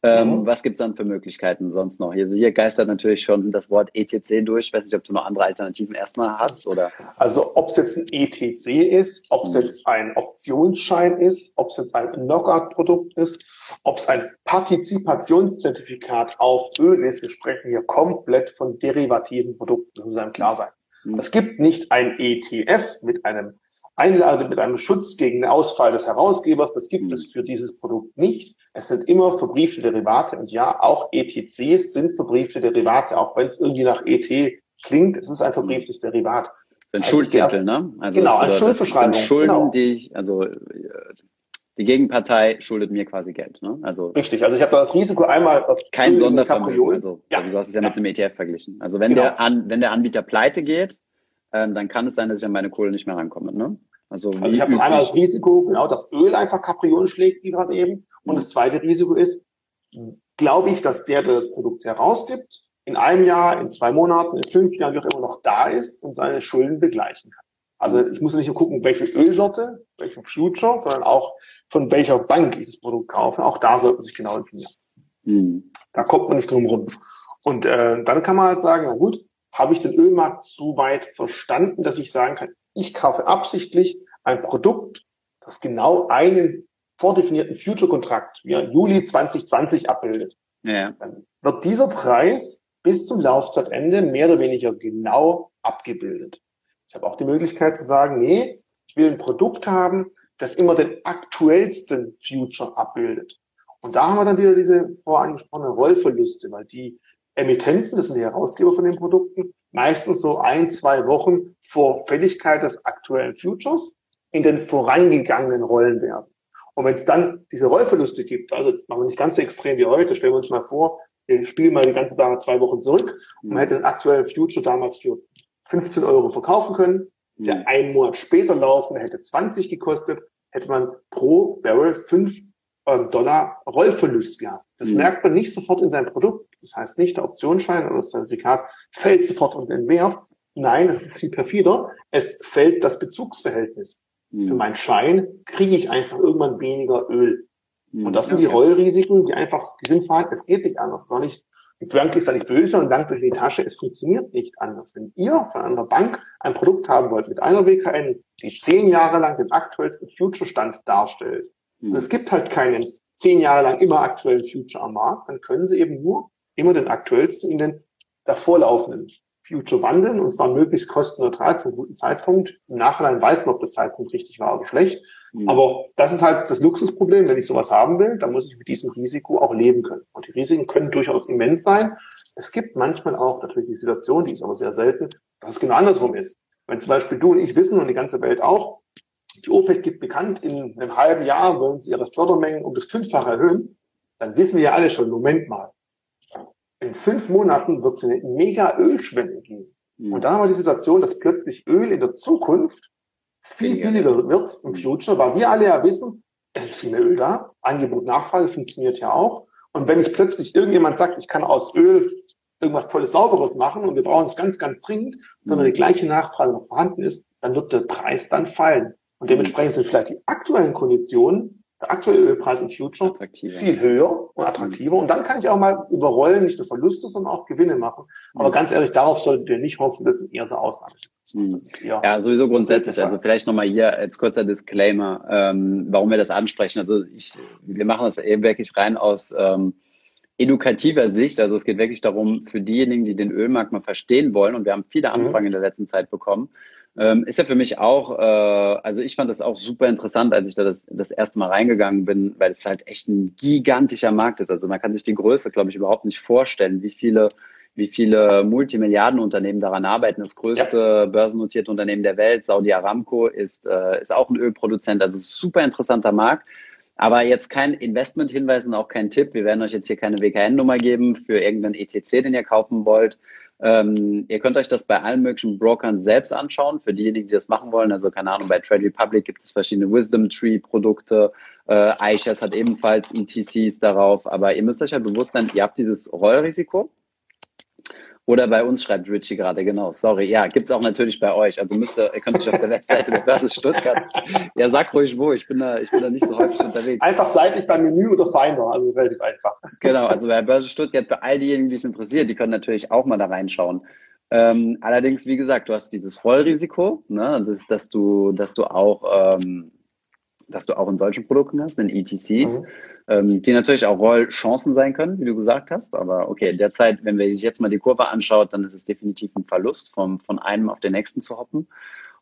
ähm, mhm. Was gibt's dann für Möglichkeiten sonst noch? Also hier geistert natürlich schon das Wort ETC durch. Ich weiß nicht, ob du noch andere Alternativen erstmal hast oder. Also ob es jetzt ein ETC ist, ob es mhm. jetzt ein Optionsschein ist, ob es jetzt ein Knockout-Produkt ist, ob es ein Partizipationszertifikat auf Öl ist. Wir sprechen hier komplett von derivativen Produkten, das muss einem klar sein. Mhm. Es gibt nicht ein ETF mit einem Einlage mit einem Schutz gegen den Ausfall des Herausgebers. Das gibt es für dieses Produkt nicht. Es sind immer verbriefte Derivate und ja, auch ETCs sind verbriefte Derivate, auch wenn es irgendwie nach ET klingt. Es ist ein verbrieftes Derivat. Ein also Schuldtitel, ne? Also, genau, eine Schuldverschreibung. Sind Schulden, genau. die ich, also die Gegenpartei schuldet mir quasi Geld. Ne? Also Richtig, also ich habe das Risiko einmal was kein Sondervermögen. Also, ja. also du hast es ja, ja, mit einem ETF verglichen. Also wenn genau. der an, wenn der Anbieter pleite geht, ähm, dann kann es sein, dass ich an meine Kohle nicht mehr rankomme. Ne? Also, also ich habe einmal das Risiko, genau, dass Öl einfach Kapriolen schlägt, wie gerade eben. Und das zweite Risiko ist, glaube ich, dass der, der das Produkt herausgibt, in einem Jahr, in zwei Monaten, in fünf Jahren, wie auch immer noch da ist und seine Schulden begleichen kann. Also ich muss nicht nur gucken, welche Ölsorte, welchen Future, sondern auch von welcher Bank ich das Produkt kaufe. Auch da sollte man sich genau informieren. Mhm. Da kommt man nicht drum rum. Und äh, dann kann man halt sagen, na gut, habe ich den Ölmarkt so weit verstanden, dass ich sagen kann, ich kaufe absichtlich ein Produkt, das genau einen vordefinierten Future-Kontrakt wie Juli 2020 abbildet. Ja. Dann wird dieser Preis bis zum Laufzeitende mehr oder weniger genau abgebildet. Ich habe auch die Möglichkeit zu sagen, nee, ich will ein Produkt haben, das immer den aktuellsten Future abbildet. Und da haben wir dann wieder diese vorangesprochenen Rollverluste, weil die Emittenten, das sind die Herausgeber von den Produkten, meistens so ein, zwei Wochen vor Fälligkeit des aktuellen Futures in den vorangegangenen Rollen werden. Und wenn es dann diese Rollverluste gibt, also jetzt machen wir nicht ganz so extrem wie heute, stellen wir uns mal vor, wir spielen mal die ganze Sache zwei Wochen zurück und man hätte den aktuellen Future damals für 15 Euro verkaufen können, der mhm. einen Monat später laufen, hätte 20 gekostet, hätte man pro Barrel 5 ähm, Dollar Rollverlust gehabt. Das mhm. merkt man nicht sofort in seinem Produkt. Das heißt nicht, der Optionsschein oder das Zertifikat fällt sofort unter den Wert. Nein, das ist viel perfider. Es fällt das Bezugsverhältnis. Mhm. Für meinen Schein kriege ich einfach irgendwann weniger Öl. Mhm. Und das sind okay. die Rollrisiken, die einfach, die sind verhalten. Es geht nicht anders. Das nicht, die Bank ist da nicht böse und langt durch die Tasche. Es funktioniert nicht anders. Wenn ihr von einer Bank ein Produkt haben wollt mit einer WKN, die zehn Jahre lang den aktuellsten Future-Stand darstellt, mhm. und es gibt halt keinen zehn Jahre lang immer aktuellen Future am Markt, dann können sie eben nur immer den aktuellsten in den davorlaufenden Future wandeln und zwar möglichst kostenneutral zum guten Zeitpunkt. Im Nachhinein weiß man, ob der Zeitpunkt richtig war oder schlecht. Mhm. Aber das ist halt das Luxusproblem. Wenn ich sowas haben will, dann muss ich mit diesem Risiko auch leben können. Und die Risiken können durchaus immens sein. Es gibt manchmal auch natürlich die Situation, die ist aber sehr selten, dass es genau andersrum ist. Wenn zum Beispiel du und ich wissen und die ganze Welt auch, die OPEC gibt bekannt, in einem halben Jahr wollen sie ihre Fördermengen um das Fünffache erhöhen, dann wissen wir ja alle schon, Moment mal, in fünf Monaten wird es eine mega Ölschwemme geben. Mhm. Und da haben wir die Situation, dass plötzlich Öl in der Zukunft viel billiger wird im Future, weil wir alle ja wissen, es ist viel mehr Öl da. Angebot, Nachfrage funktioniert ja auch. Und wenn ich plötzlich irgendjemand sagt, ich kann aus Öl irgendwas Tolles, Sauberes machen und wir brauchen es ganz, ganz dringend, sondern die gleiche Nachfrage noch vorhanden ist, dann wird der Preis dann fallen. Und dementsprechend sind vielleicht die aktuellen Konditionen der aktuelle Ölpreis im Future attraktiver. viel höher und attraktiver. Und dann kann ich auch mal überrollen, nicht nur Verluste, sondern auch Gewinne machen. Aber mhm. ganz ehrlich, darauf solltet ihr nicht hoffen, das sind eher so Ausnahmen. Mhm. Ja, sowieso grundsätzlich. Also vielleicht nochmal hier als kurzer Disclaimer, ähm, warum wir das ansprechen. Also ich, wir machen das eben wirklich rein aus ähm, edukativer Sicht. Also es geht wirklich darum, für diejenigen, die den Ölmarkt mal verstehen wollen, und wir haben viele mhm. Anfragen mhm. in der letzten Zeit bekommen, ähm, ist ja für mich auch, äh, also ich fand das auch super interessant, als ich da das, das erste Mal reingegangen bin, weil es halt echt ein gigantischer Markt ist. Also man kann sich die Größe, glaube ich, überhaupt nicht vorstellen, wie viele wie viele Multimilliardenunternehmen daran arbeiten. Das größte ja. börsennotierte Unternehmen der Welt, Saudi Aramco, ist, äh, ist auch ein Ölproduzent. Also super interessanter Markt. Aber jetzt kein Investment-Hinweis und auch kein Tipp. Wir werden euch jetzt hier keine WKN-Nummer geben für irgendeinen ETC, den ihr kaufen wollt. Ähm, ihr könnt euch das bei allen möglichen Brokern selbst anschauen, für diejenigen, die das machen wollen. Also keine Ahnung, bei Trade Republic gibt es verschiedene Wisdom Tree Produkte. Äh, iShares hat ebenfalls ETCs darauf. Aber ihr müsst euch halt bewusst sein, ihr habt dieses Rollrisiko. Oder bei uns schreibt Richie gerade, genau, sorry. Ja, gibt's auch natürlich bei euch. Also müsst ihr, ihr könnt euch auf der Webseite der Börse Stuttgart. Ja, sag ruhig wo, ich bin da, ich bin da nicht so häufig unterwegs. Einfach seitlich beim Menü oder Finder, also relativ einfach. Genau, also bei Börse Stuttgart, für all diejenigen, die es interessiert, die können natürlich auch mal da reinschauen. Ähm, allerdings, wie gesagt, du hast dieses Rollrisiko, ne, das, dass du, dass du auch ähm, dass du auch in solchen Produkten hast, in ETCs, mhm. ähm, die natürlich auch Rollchancen sein können, wie du gesagt hast. Aber okay, derzeit, wenn wir sich jetzt mal die Kurve anschaut, dann ist es definitiv ein Verlust, vom, von einem auf den nächsten zu hoppen.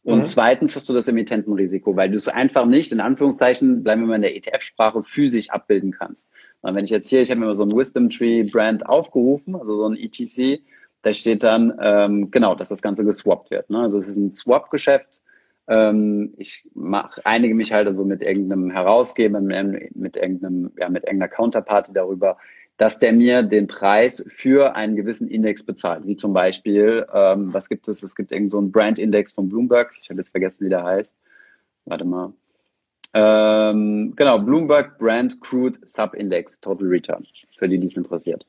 Und mhm. zweitens hast du das Emittentenrisiko, weil du es einfach nicht, in Anführungszeichen, bleiben wir mal in der ETF-Sprache, physisch abbilden kannst. Und wenn ich jetzt hier, ich habe mir mal so ein Wisdom Tree Brand aufgerufen, also so ein ETC, da steht dann, ähm, genau, dass das Ganze geswappt wird. Ne? Also es ist ein Swap-Geschäft, ähm, ich mach, einige mich halt also mit irgendeinem Herausgeber, mit, irgendeinem, ja, mit irgendeiner Counterparty darüber, dass der mir den Preis für einen gewissen Index bezahlt. Wie zum Beispiel, ähm, was gibt es? Es gibt irgend so einen Brand-Index von Bloomberg. Ich habe jetzt vergessen, wie der heißt. Warte mal. Ähm, genau, Bloomberg Brand Crude Sub-Index Total Return, für die, die es interessiert.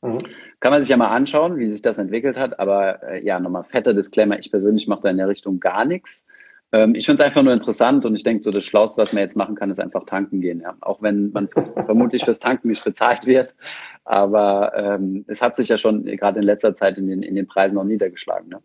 Mhm. Kann man sich ja mal anschauen, wie sich das entwickelt hat, aber äh, ja, nochmal fetter Disclaimer, ich persönlich mache da in der Richtung gar nichts. Ähm, ich finde es einfach nur interessant und ich denke, so das Schlauste, was man jetzt machen kann, ist einfach tanken gehen. Ja. Auch wenn man vermutlich fürs Tanken nicht bezahlt wird. Aber ähm, es hat sich ja schon gerade in letzter Zeit in den, in den Preisen auch niedergeschlagen. Ne?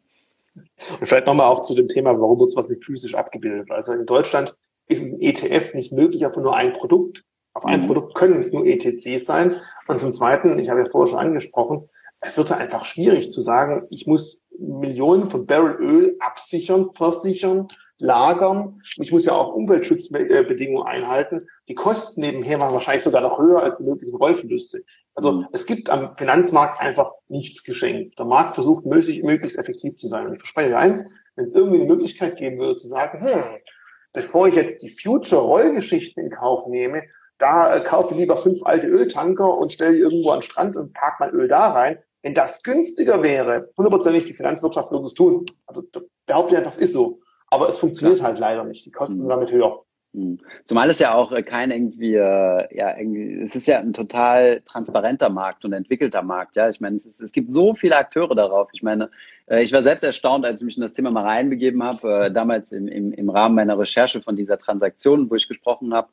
Und vielleicht nochmal auch zu dem Thema, warum wird was nicht physisch abgebildet? Also in Deutschland ist ein ETF nicht möglich auf nur ein Produkt. Auf ein mhm. Produkt können es nur ETCs sein. Und zum Zweiten, ich habe ja vorher schon angesprochen, es wird einfach schwierig zu sagen, ich muss Millionen von Barrel Öl absichern, versichern, lagern. Ich muss ja auch Umweltschutzbedingungen einhalten. Die Kosten nebenher waren wahrscheinlich sogar noch höher als die möglichen Rollverluste. Also mhm. es gibt am Finanzmarkt einfach nichts geschenkt. Der Markt versucht möglichst, möglichst effektiv zu sein. Und ich verspreche eins, wenn es irgendwie eine Möglichkeit geben würde zu sagen, hm, bevor ich jetzt die Future-Rollgeschichten in Kauf nehme, da äh, kaufe ich lieber fünf alte Öltanker und stelle die irgendwo an den Strand und park mein Öl da rein. Wenn das günstiger wäre, hundertprozentig die Finanzwirtschaft würde es tun. Also behaupte ich einfach, es ist so. Aber es funktioniert ja. halt leider nicht. Die Kosten mhm. sind damit höher. Mhm. Zumal es ja auch kein irgendwie, äh, ja, irgendwie, es ist ja ein total transparenter Markt und entwickelter Markt, ja. Ich meine, es, ist, es gibt so viele Akteure darauf. Ich meine, äh, ich war selbst erstaunt, als ich mich in das Thema mal reinbegeben habe, äh, damals im, im, im Rahmen meiner Recherche von dieser Transaktion, wo ich gesprochen habe.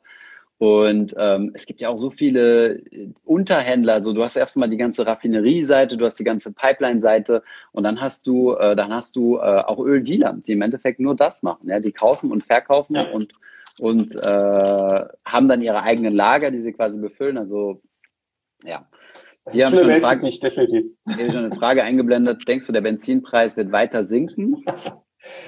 Und ähm, es gibt ja auch so viele äh, Unterhändler. Also du hast erstmal die ganze Raffinerie-Seite, du hast die ganze Pipeline-Seite und dann hast du, äh, dann hast du äh, auch Öldealer, die im Endeffekt nur das machen. Ja, die kaufen und verkaufen ja. und und äh, haben dann ihre eigenen Lager, die sie quasi befüllen. Also ja. Die haben schon eine Frage, nicht, definitiv. Hier schon eine Frage eingeblendet. Denkst du, der Benzinpreis wird weiter sinken?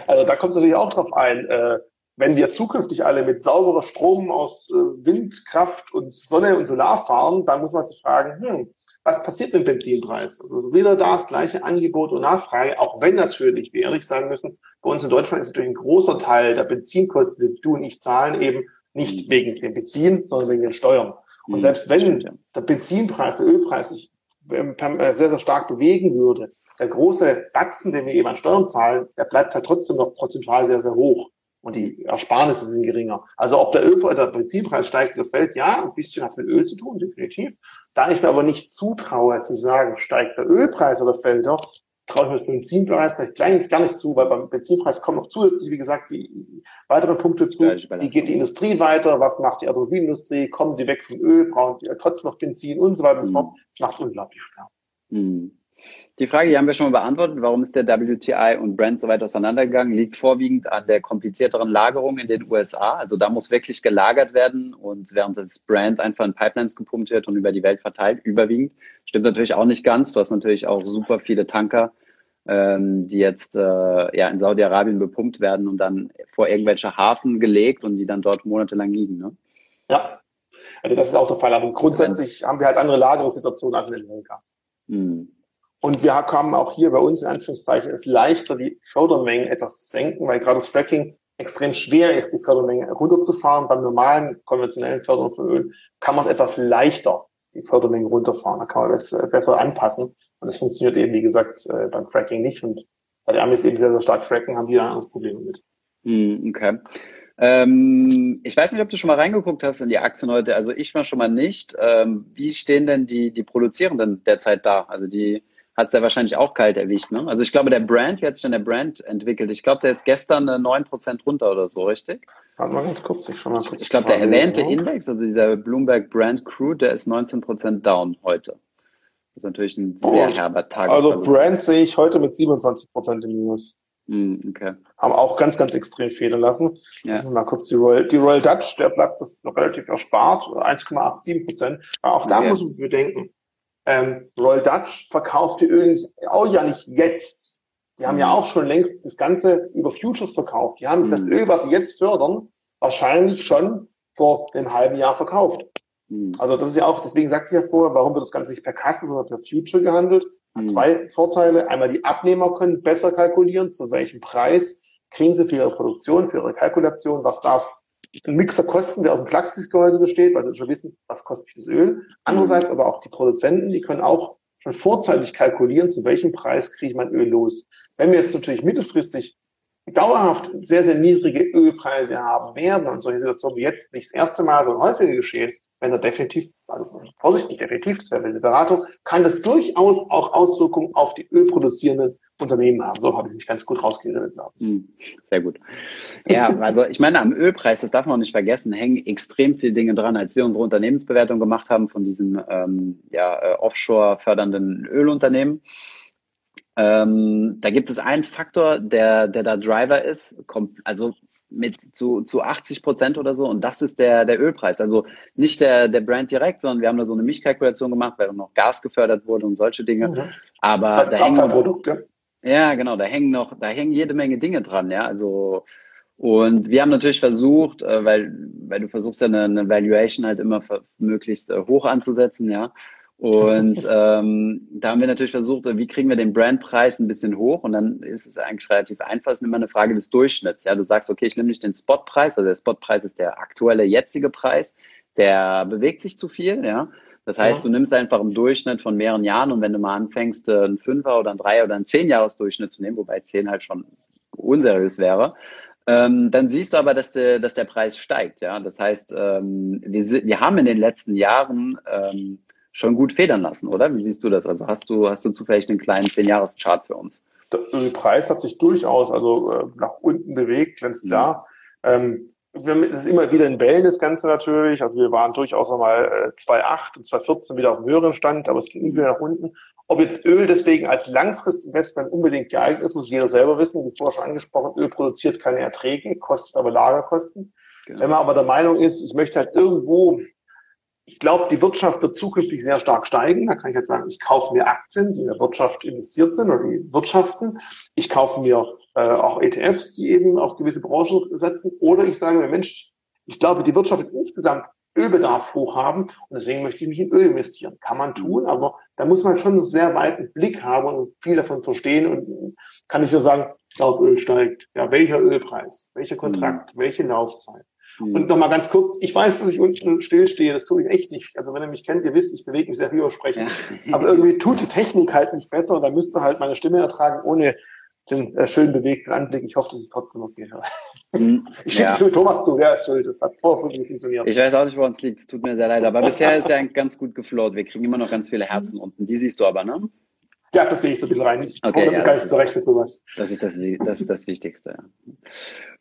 Also da kommt es natürlich auch drauf ein. Äh, wenn wir zukünftig alle mit sauberer Strom aus äh, Windkraft und Sonne und Solar fahren, dann muss man sich fragen, hm, was passiert mit dem Benzinpreis? Also wieder da das gleiche Angebot und Nachfrage, auch wenn natürlich wir ehrlich sagen müssen, bei uns in Deutschland ist natürlich ein großer Teil der Benzinkosten, die du und ich zahlen, eben nicht wegen dem Benzin, sondern wegen den Steuern. Und mhm. selbst wenn der Benzinpreis, der Ölpreis sich ähm, äh, sehr, sehr stark bewegen würde, der große Batzen, den wir eben an Steuern zahlen, der bleibt halt trotzdem noch prozentual sehr, sehr hoch und die Ersparnisse sind geringer. Also ob der Öl, der Benzinpreis steigt oder fällt, ja, ein bisschen hat es mit Öl zu tun, definitiv. Da ich mir aber nicht zutraue zu sagen, steigt der Ölpreis oder fällt er, traue ich mir den Benzinpreis gleich gar nicht zu, weil beim Benzinpreis kommen noch zusätzlich, wie gesagt, die weiteren Punkte zu. Wie geht die Industrie weiter? Was macht die Automobilindustrie? Kommen die weg vom Öl? Brauchen die trotzdem noch Benzin und so weiter und so fort? Das macht es unglaublich schwer. Mhm. Die Frage, die haben wir schon mal beantwortet. Warum ist der WTI und Brent so weit auseinandergegangen? Liegt vorwiegend an der komplizierteren Lagerung in den USA. Also da muss wirklich gelagert werden und während das Brent einfach in Pipelines gepumpt wird und über die Welt verteilt, überwiegend. Stimmt natürlich auch nicht ganz. Du hast natürlich auch super viele Tanker, ähm, die jetzt äh, ja in Saudi-Arabien bepumpt werden und dann vor irgendwelche Hafen gelegt und die dann dort monatelang liegen. Ne? Ja, also das ist auch der Fall. Aber grundsätzlich haben wir halt andere Lagerungssituationen als in Amerika. Hm. Und wir haben auch hier bei uns in Anführungszeichen es leichter, die Fördermengen etwas zu senken, weil gerade das Fracking extrem schwer ist, die Fördermenge runterzufahren. Beim normalen konventionellen Fördern von Öl kann man es etwas leichter, die Fördermenge runterfahren. Da kann man das äh, besser anpassen. Und das funktioniert eben, wie gesagt, äh, beim Fracking nicht. Und weil die Amis eben sehr, sehr stark fracken, haben die da ein anderes Problem mit. Hm, okay. Ähm, ich weiß nicht, ob du schon mal reingeguckt hast in die Aktien heute. Also ich war schon mal nicht. Ähm, wie stehen denn die, die Produzierenden derzeit da? Also die hat es ja wahrscheinlich auch kalt erwischt. Ne? Also ich glaube, der Brand, wie hat sich denn der Brand entwickelt? Ich glaube, der ist gestern äh, neun Prozent runter oder so, richtig? Warte mal ganz kurz, ich schau mal kurz. Ich glaube, der erwähnte genau. Index, also dieser Bloomberg Brand Crude, der ist 19 Prozent down heute. Das ist natürlich ein sehr oh, herber Tag. Also Brand sehe ich heute mit 27 Prozent im Minus. Mm, okay. Haben auch ganz, ganz extrem fehlen lassen. Ja. Mal kurz die Royal, die Royal Dutch, der bleibt das noch relativ erspart, 1,87 Prozent. Aber auch da okay. muss man bedenken, ähm, Royal Dutch verkauft die Öl auch ja nicht jetzt. Die haben mhm. ja auch schon längst das Ganze über Futures verkauft. Die haben mhm. das Öl, was sie jetzt fördern, wahrscheinlich schon vor einem halben Jahr verkauft. Mhm. Also das ist ja auch, deswegen sagte ich ja vorher, warum wird das Ganze nicht per Kasse, sondern per Future gehandelt? Hat mhm. zwei Vorteile. Einmal die Abnehmer können besser kalkulieren, zu welchem Preis kriegen sie für ihre Produktion, für ihre Kalkulation, was darf ein Mixer Kosten, der aus dem Klaxis-Gehäuse besteht, weil sie schon wissen, was kostet das Öl. Andererseits aber auch die Produzenten, die können auch schon vorzeitig kalkulieren, zu welchem Preis kriege ich mein Öl los. Wenn wir jetzt natürlich mittelfristig dauerhaft sehr, sehr niedrige Ölpreise haben werden und solche Situationen wie jetzt nicht das erste Mal, sondern häufiger geschehen, wenn er definitiv, also vorsichtig definitiv, das wäre eine Beratung, kann das durchaus auch Auswirkungen auf die ölproduzierenden Unternehmen haben. So habe ich mich ganz gut rausgeredet. Hm, sehr gut. Ja, also ich meine, am Ölpreis, das darf man auch nicht vergessen, hängen extrem viele Dinge dran. Als wir unsere Unternehmensbewertung gemacht haben von diesen ähm, ja, äh, offshore fördernden Ölunternehmen, ähm, da gibt es einen Faktor, der, der da Driver ist. Kommt, also mit zu, zu 80 Prozent oder so und das ist der, der Ölpreis. Also nicht der, der Brand direkt, sondern wir haben da so eine Mischkalkulation gemacht, weil noch Gas gefördert wurde und solche Dinge. Mhm. Aber das da hängen Produkte. Ja, genau, da hängen noch, da hängen jede Menge Dinge dran, ja. Also und wir haben natürlich versucht, äh, weil, weil du versuchst ja eine, eine Valuation halt immer möglichst äh, hoch anzusetzen, ja. Und ähm, da haben wir natürlich versucht, wie kriegen wir den Brandpreis ein bisschen hoch? Und dann ist es eigentlich relativ einfach. Es ist immer eine Frage des Durchschnitts. Ja, du sagst, okay, ich nehme nicht den Spotpreis. Also der Spotpreis ist der aktuelle jetzige Preis. Der bewegt sich zu viel. Ja, das heißt, ja. du nimmst einfach im Durchschnitt von mehreren Jahren und wenn du mal anfängst, äh, einen Fünfer oder einen Dreier oder einen Zehnjahresdurchschnitt zu nehmen, wobei zehn halt schon unseriös wäre, ähm, dann siehst du aber, dass der, dass der Preis steigt. Ja, das heißt, ähm, wir, wir haben in den letzten Jahren ähm, schon gut federn lassen, oder? Wie siehst du das? Also hast du, hast du zufällig einen kleinen 10-Jahres-Chart für uns? Der Preis hat sich durchaus also äh, nach unten bewegt, ganz mhm. klar. Mhm. Ähm, das ist immer wieder in Wellen, das Ganze natürlich. Also wir waren durchaus nochmal äh, 2,8 und 2,14 wieder auf dem höheren Stand, aber es ging wieder nach unten. Ob jetzt Öl deswegen als Langfristinvestment unbedingt geeignet ist, muss jeder selber wissen. Wie vorher schon angesprochen, Öl produziert keine Erträge, kostet aber Lagerkosten. Genau. Wenn man aber der Meinung ist, ich möchte halt irgendwo ich glaube, die Wirtschaft wird zukünftig sehr stark steigen. Da kann ich jetzt sagen, ich kaufe mir Aktien, die in der Wirtschaft investiert sind oder die wirtschaften. Ich kaufe mir äh, auch ETFs, die eben auf gewisse Branchen setzen. Oder ich sage mir, Mensch, ich glaube, die Wirtschaft wird insgesamt Ölbedarf hoch haben und deswegen möchte ich mich in Öl investieren. Kann man tun, aber da muss man schon einen sehr weiten Blick haben und viel davon verstehen und kann ich nur sagen, ich glaube, Öl steigt. Ja, welcher Ölpreis? Welcher Kontrakt? Mhm. Welche Laufzeit? Mhm. Und nochmal ganz kurz, ich weiß, dass ich unten stillstehe, das tue ich echt nicht. Also wenn ihr mich kennt, ihr wisst, ich bewege mich sehr viel sprechen. Ja. Aber irgendwie tut die Technik halt nicht besser und dann müsste halt meine Stimme ertragen, ohne den äh, schön bewegten Anblick. Ich hoffe, das ist trotzdem okay. Mhm. Ich schicke ja. schuld Thomas zu, wer ist schuld? Das hat vorher nicht funktioniert. Ich weiß auch nicht, woran es liegt. Es tut mir sehr leid. Aber bisher ist ja ganz gut geflowt. Wir kriegen immer noch ganz viele Herzen unten. Die siehst du aber, ne? Ja, das sehe ich so ein bisschen rein. Ich okay, komme ja, gar nicht zurecht mit sowas. Das ist das, das, ist das Wichtigste.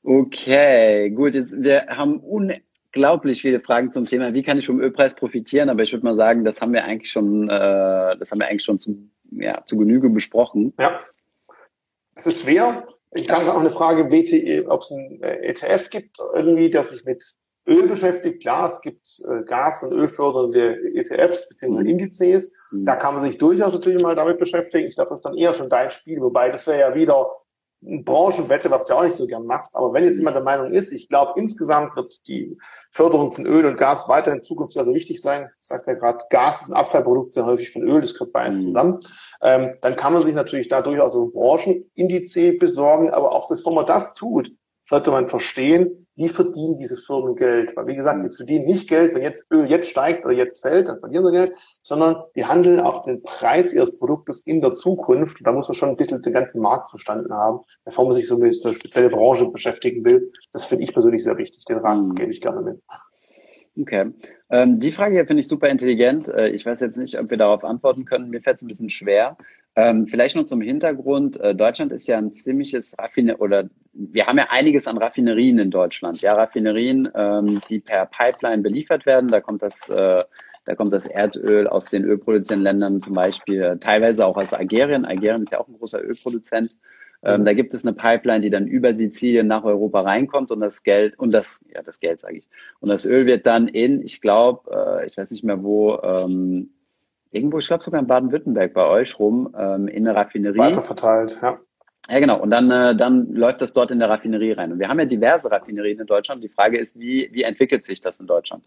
Okay, gut. Jetzt, wir haben unglaublich viele Fragen zum Thema, wie kann ich vom Ölpreis profitieren? Aber ich würde mal sagen, das haben wir eigentlich schon, äh, das haben wir eigentlich schon zu, ja, zu Genüge besprochen. Ja. Es ist schwer. Ich habe auch eine Frage, ob es ein ETF gibt, irgendwie, der sich mit Öl beschäftigt. Klar, es gibt äh, Gas- und Ölfördernde ETFs bzw. Mhm. Indizes. Mhm. Da kann man sich durchaus natürlich mal damit beschäftigen. Ich glaube, das ist dann eher schon dein Spiel, wobei das wäre ja wieder eine Branchenwette, was du auch nicht so gern machst. Aber wenn jetzt jemand der Meinung ist, ich glaube, insgesamt wird die Förderung von Öl und Gas weiterhin in Zukunft sehr, sehr wichtig sein. Ich sagte ja gerade, Gas ist ein Abfallprodukt sehr häufig von Öl, das gehört beides mhm. zusammen. Ähm, dann kann man sich natürlich da durchaus so Branchenindice besorgen. Aber auch bevor man das tut, sollte man verstehen, wie verdienen diese Firmen Geld? Weil wie gesagt, die verdienen nicht Geld, wenn jetzt Öl jetzt steigt oder jetzt fällt, dann verlieren sie Geld, sondern die handeln auf den Preis ihres Produktes in der Zukunft. Und da muss man schon ein bisschen den ganzen Markt verstanden haben, bevor man sich so mit so einer speziellen Branche beschäftigen will. Das finde ich persönlich sehr wichtig. Den Rat mhm. gebe ich gerne mit. Okay. Ähm, die Frage hier finde ich super intelligent. Äh, ich weiß jetzt nicht, ob wir darauf antworten können. Mir fällt es ein bisschen schwer. Ähm, vielleicht noch zum Hintergrund. Äh, Deutschland ist ja ein ziemliches Raffine oder wir haben ja einiges an Raffinerien in Deutschland. Ja, Raffinerien, ähm, die per Pipeline beliefert werden. Da kommt das, äh, da kommt das Erdöl aus den ölproduzierenden Ländern zum Beispiel, teilweise auch aus Algerien. Algerien ist ja auch ein großer Ölproduzent. Ähm, da gibt es eine Pipeline, die dann über Sizilien nach Europa reinkommt und das Geld und das ja das Geld sage ich und das Öl wird dann in ich glaube äh, ich weiß nicht mehr wo ähm, irgendwo, ich glaube sogar in Baden-Württemberg bei euch rum, ähm, in eine Raffinerie. Weiter verteilt, ja. Ja, genau. Und dann, äh, dann läuft das dort in der Raffinerie rein. Und wir haben ja diverse Raffinerien in Deutschland. Die Frage ist, wie, wie entwickelt sich das in Deutschland?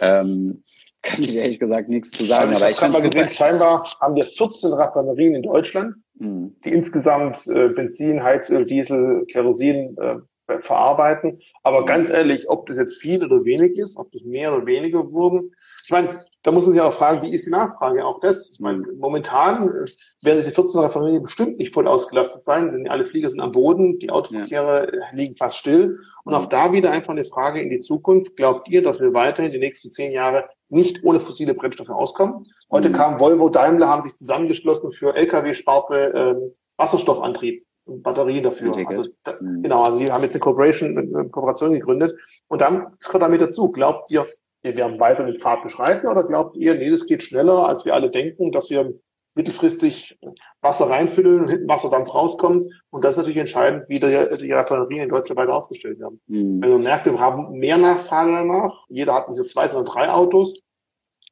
Ähm, kann ich ehrlich gesagt nichts zu sagen. Also ich habe mal gesehen, scheinbar haben wir 14 Raffinerien in Deutschland, mhm. die insgesamt äh, Benzin, Heizöl, Diesel, Kerosin äh, verarbeiten. Aber mhm. ganz ehrlich, ob das jetzt viel oder wenig ist, ob das mehr oder weniger wurden. Ich meine, da muss man sich auch fragen, wie ist die Nachfrage? Auch das, ich meine, momentan äh, werden diese 14 Raffinerien bestimmt nicht voll ausgelastet sein, denn alle Flieger sind am Boden, die Autoverkehre ja. liegen fast still. Und auch da wieder einfach eine Frage in die Zukunft. Glaubt ihr, dass wir weiterhin die nächsten zehn Jahre nicht ohne fossile Brennstoffe auskommen? Heute mhm. kam Volvo, Daimler, haben sich zusammengeschlossen für Lkw-Sparte ähm, Wasserstoffantrieb und Batterien dafür. Also, da, mhm. Genau, also die haben jetzt eine Corporation, eine Kooperation gegründet. Und dann, gehört damit dazu. Glaubt ihr, wir werden weiter den Pfad beschreiten oder glaubt ihr, nee, das geht schneller, als wir alle denken, dass wir mittelfristig Wasser reinfüllen und hinten Wasser dann rauskommt. Und das ist natürlich entscheidend, wie die, die Raffinerien in Deutschland weiter aufgestellt werden. Mhm. Wenn man merkt, wir haben mehr Nachfrage danach, jeder hat nicht nur zwei, sondern drei Autos,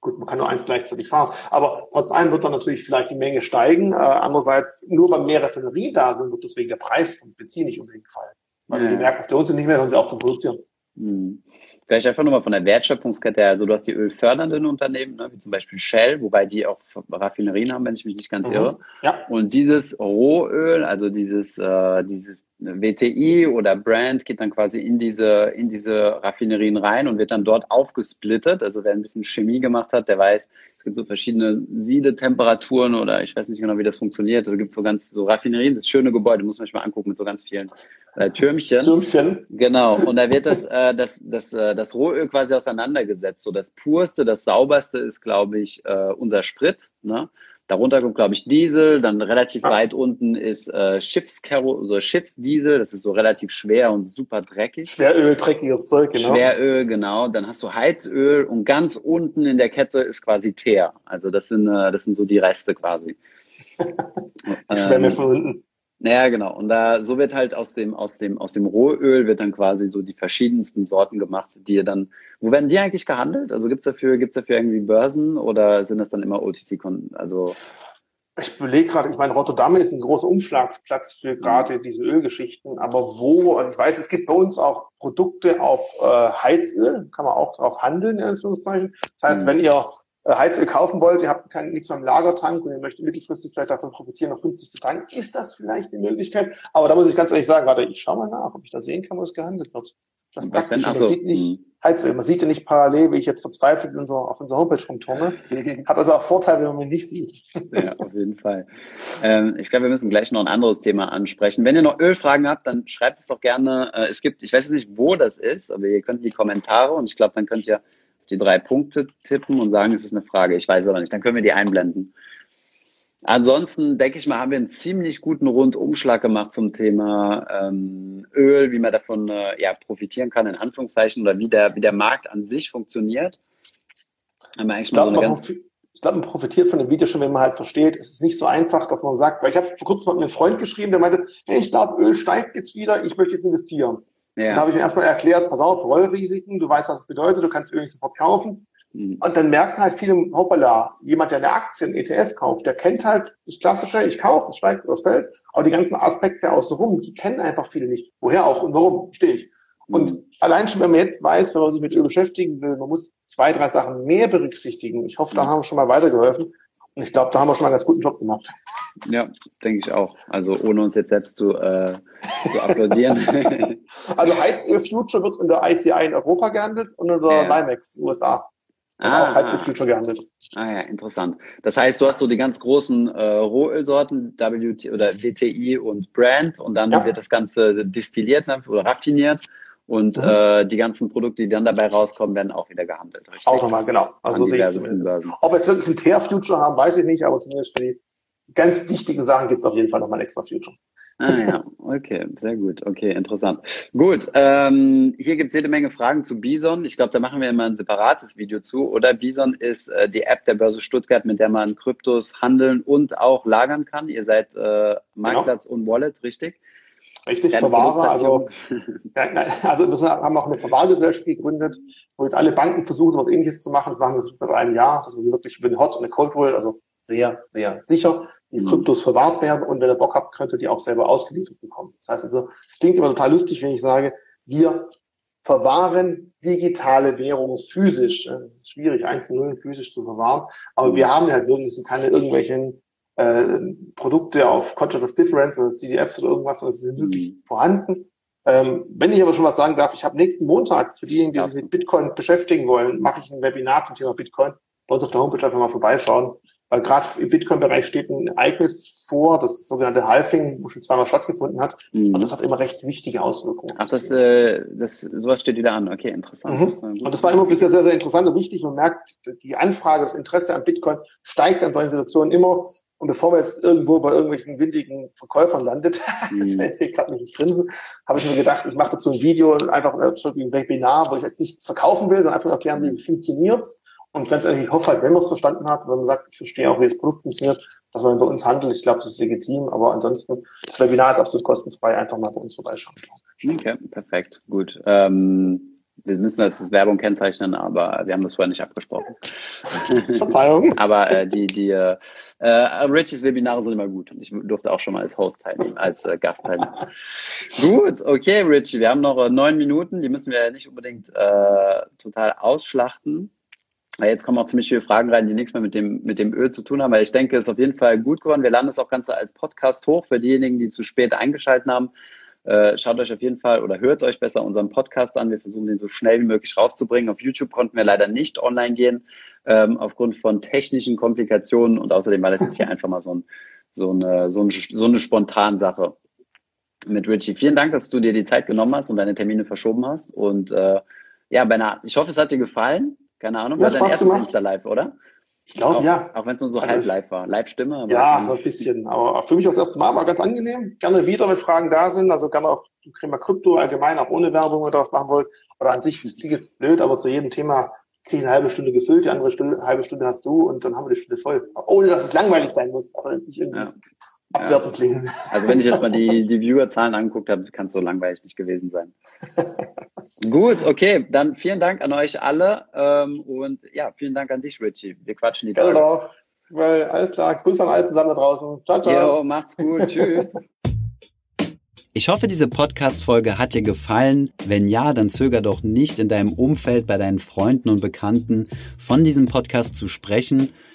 Gut, man kann nur eins gleichzeitig fahren. Aber trotz allem wird dann natürlich vielleicht die Menge steigen. Äh, andererseits, nur weil mehr Raffinerien da sind, wird deswegen der Preis von Benzin nicht unbedingt fallen. Weil ja. die merken, es lohnt sich nicht mehr, hören sie auf zu produzieren. Mhm. Vielleicht einfach nochmal von der Wertschöpfungskette. Also du hast die ölfördernden Unternehmen, ne, wie zum Beispiel Shell, wobei die auch Raffinerien haben, wenn ich mich nicht ganz mhm. irre. Ja. Und dieses Rohöl, also dieses, äh, dieses WTI oder Brand geht dann quasi in diese, in diese Raffinerien rein und wird dann dort aufgesplittet. Also wer ein bisschen Chemie gemacht hat, der weiß, es gibt so verschiedene Siedetemperaturen oder ich weiß nicht genau, wie das funktioniert. Also es gibt so ganz, so Raffinerien, das schöne Gebäude, muss man sich mal angucken mit so ganz vielen äh, Türmchen. Türmchen. Genau. Und da wird das, äh, das, das, äh, das Rohöl quasi auseinandergesetzt. So das purste, das sauberste ist, glaube ich, äh, unser Sprit. Ne? Darunter kommt, glaube ich, Diesel, dann relativ ah. weit unten ist äh, Schiffskero, so Schiffsdiesel, das ist so relativ schwer und super dreckig. Schweröl, dreckiges Zeug, genau. Schweröl, genau. Dann hast du Heizöl und ganz unten in der Kette ist quasi Teer. Also das sind, äh, das sind so die Reste quasi. ich schwärme ähm, von unten. Naja, genau. Und da so wird halt aus dem, aus dem, aus dem Rohöl wird dann quasi so die verschiedensten Sorten gemacht, die dann, wo werden die eigentlich gehandelt? Also gibt's dafür, gibt's dafür irgendwie Börsen oder sind das dann immer OTC-Konten? Also ich überlege gerade, ich meine, Rotterdam ist ein großer Umschlagsplatz für gerade mhm. diese Ölgeschichten, aber wo, ich weiß, es gibt bei uns auch Produkte auf äh, Heizöl, kann man auch drauf handeln, in Anführungszeichen. Das heißt, mhm. wenn ihr Heizöl kaufen wollt, ihr habt kein, nichts beim Lagertank und ihr möchtet mittelfristig vielleicht davon profitieren, noch 50 zu tanken, ist das vielleicht eine Möglichkeit? Aber da muss ich ganz ehrlich sagen, warte, ich schau mal nach, ob ich da sehen kann, wo es gehandelt wird. Das praktisch, man sieht nicht mhm. Heizöl, man sieht ja nicht parallel, wie ich jetzt verzweifelt in unserer, auf unserer Homepage rumturne. Hat also auch Vorteile, wenn man mich nicht sieht. ja, auf jeden Fall. Ähm, ich glaube, wir müssen gleich noch ein anderes Thema ansprechen. Wenn ihr noch Ölfragen habt, dann schreibt es doch gerne. Äh, es gibt, ich weiß jetzt nicht, wo das ist, aber ihr könnt in die Kommentare und ich glaube, dann könnt ihr die drei Punkte tippen und sagen, es ist eine Frage. Ich weiß aber nicht. Dann können wir die einblenden. Ansonsten denke ich mal, haben wir einen ziemlich guten Rundumschlag gemacht zum Thema ähm, Öl, wie man davon äh, ja, profitieren kann, in Anführungszeichen, oder wie der, wie der Markt an sich funktioniert. Haben wir eigentlich ich glaube, so man, glaub, man profitiert von dem Video schon, wenn man halt versteht, es ist nicht so einfach, dass man sagt, weil ich habe vor kurzem mit einem Freund geschrieben, der meinte, hey, ich glaube, Öl steigt jetzt wieder, ich möchte jetzt investieren. Ja. Dann habe ich mir erstmal erklärt, pass auf, Rollrisiken, du weißt, was das bedeutet, du kannst nicht sofort kaufen. Mhm. Und dann merken halt viele, hoppala, jemand, der eine Aktie, ein ETF kauft, der kennt halt das Klassische, ich kaufe, es steigt oder es fällt, aber die ganzen Aspekte außenrum, die kennen einfach viele nicht. Woher auch und warum stehe ich. Und mhm. allein schon, wenn man jetzt weiß, wenn man sich mit Öl beschäftigen will, man muss zwei, drei Sachen mehr berücksichtigen. Ich hoffe, da mhm. haben wir schon mal weitergeholfen. Und ich glaube, da haben wir schon mal einen ganz guten Job gemacht. Ja, denke ich auch. Also ohne uns jetzt selbst zu, äh, zu applaudieren. also Heizöl Future wird in der ICI in Europa gehandelt und in der ja. NYMEX USA. Ah, auch Heizöl Future gehandelt. Ah ja, interessant. Das heißt, du hast so die ganz großen äh, Rohölsorten, WT oder WTI und Brand und dann ja. wird das Ganze destilliert oder raffiniert und mhm. äh, die ganzen Produkte, die dann dabei rauskommen, werden auch wieder gehandelt. Richtig? Auch nochmal, genau. Also so sehe ich es Ob wir jetzt wirklich ein Tear-Future haben, weiß ich nicht, aber zumindest für die ganz wichtigen Sachen gibt es auf jeden Fall nochmal ein extra Future. Ah ja, okay, sehr gut. Okay, interessant. Gut, ähm, hier gibt es jede Menge Fragen zu Bison. Ich glaube, da machen wir immer ein separates Video zu. Oder Bison ist äh, die App der Börse Stuttgart, mit der man Kryptos handeln und auch lagern kann. Ihr seid äh, Marktplatz genau. und Wallet, richtig? Richtig, Verwahrer. Also, also wir haben auch eine Verwahrgesellschaft gegründet, wo jetzt alle Banken versuchen, was ähnliches zu machen. Das machen wir seit einem Jahr. Das ist wirklich über eine Hot und eine Cold Wallet, also sehr, sehr sicher. Die mhm. Kryptos verwahrt werden und wenn ihr Bock habt, könnt ihr die auch selber ausgeliefert bekommen. Das heißt also, es klingt immer total lustig, wenn ich sage, wir verwahren digitale Währungen physisch. Es ist schwierig, einzelne physisch zu verwahren, aber mhm. wir haben halt wirklich, es sind keine irgendwelchen äh, Produkte auf Contract of Difference oder CDFs oder irgendwas, sondern sie sind wirklich mhm. vorhanden. Ähm, wenn ich aber schon was sagen darf, ich habe nächsten Montag für diejenigen, die ja. sich mit Bitcoin beschäftigen wollen, mache ich ein Webinar zum Thema Bitcoin. Bei uns auf der Homepage einfach mal vorbeischauen. Weil gerade im Bitcoin-Bereich steht ein Ereignis vor, das sogenannte Halving, wo schon zweimal stattgefunden hat. Mhm. Und das hat immer recht wichtige Auswirkungen. Ach, das, äh, das sowas steht wieder an. Okay, interessant. Mhm. Und das war immer bisher sehr, sehr interessant und wichtig. Man merkt, die Anfrage, das Interesse an Bitcoin steigt an solchen Situationen immer. Und bevor man jetzt irgendwo bei irgendwelchen windigen Verkäufern landet, mhm. das ich gerade nicht grinsen, habe ich mir gedacht, ich mache dazu ein Video, einfach ein Webinar, wo ich jetzt nicht verkaufen will, sondern einfach erklären, wie funktioniert's Und ganz ehrlich, ich hoffe halt, wenn man es verstanden hat, wenn man sagt, ich verstehe auch, wie das Produkt funktioniert, dass man bei uns handelt. Ich glaube, das ist legitim. Aber ansonsten, das Webinar ist absolut kostenfrei. Einfach mal bei uns vorbeischauen. Okay, perfekt. Gut. Ähm wir müssen das als Werbung kennzeichnen, aber wir haben das vorher nicht abgesprochen. Verzeihung. aber äh, die, die äh, Richies Webinare sind immer gut und ich durfte auch schon mal als Host teilnehmen, als äh, Gast teilnehmen. gut, okay, Richie, wir haben noch äh, neun Minuten, die müssen wir ja nicht unbedingt äh, total ausschlachten. Jetzt kommen auch ziemlich viele Fragen rein, die nichts mehr mit dem, mit dem Öl zu tun haben. Aber ich denke, es ist auf jeden Fall gut geworden. Wir laden es auch Ganze als Podcast hoch für diejenigen, die zu spät eingeschaltet haben. Äh, schaut euch auf jeden Fall oder hört euch besser unseren Podcast an. Wir versuchen den so schnell wie möglich rauszubringen. Auf YouTube konnten wir leider nicht online gehen, ähm, aufgrund von technischen Komplikationen. Und außerdem war das jetzt hier einfach mal so, ein, so, eine, so, ein, so eine Spontansache mit Richie. Vielen Dank, dass du dir die Zeit genommen hast und deine Termine verschoben hast. Und äh, ja, Bernhard, ich hoffe, es hat dir gefallen. Keine Ahnung, ja, war dein erstes Insta-Live, oder? Ich glaube, ja. Auch wenn es nur so also, halb live war. Live-Stimme. Ja, so ein bisschen. Aber für mich das erste Mal war ganz angenehm. Gerne wieder, wenn Fragen da sind. Also gerne auch zum Thema Krypto allgemein, auch ohne Werbung oder was machen wollt. Oder an sich, das klingt jetzt blöd, aber zu jedem Thema kriege ich eine halbe Stunde gefüllt, die andere Stunde, halbe Stunde hast du und dann haben wir die Stunde voll. Ohne dass es langweilig sein muss. Aber jetzt nicht irgendwie ja. abwertend klingen. Also wenn ich jetzt mal die, die Viewerzahlen angeguckt habe, kann es so langweilig nicht gewesen sein. Gut, okay, dann vielen Dank an euch alle ähm, und ja, vielen Dank an dich, Richie. Wir quatschen die Tage. Genau, weil alles klar. Grüße an alle zusammen da draußen. Ciao, ciao. Jo, macht's gut. Tschüss. Ich hoffe, diese Podcast-Folge hat dir gefallen. Wenn ja, dann zöger doch nicht in deinem Umfeld, bei deinen Freunden und Bekannten von diesem Podcast zu sprechen.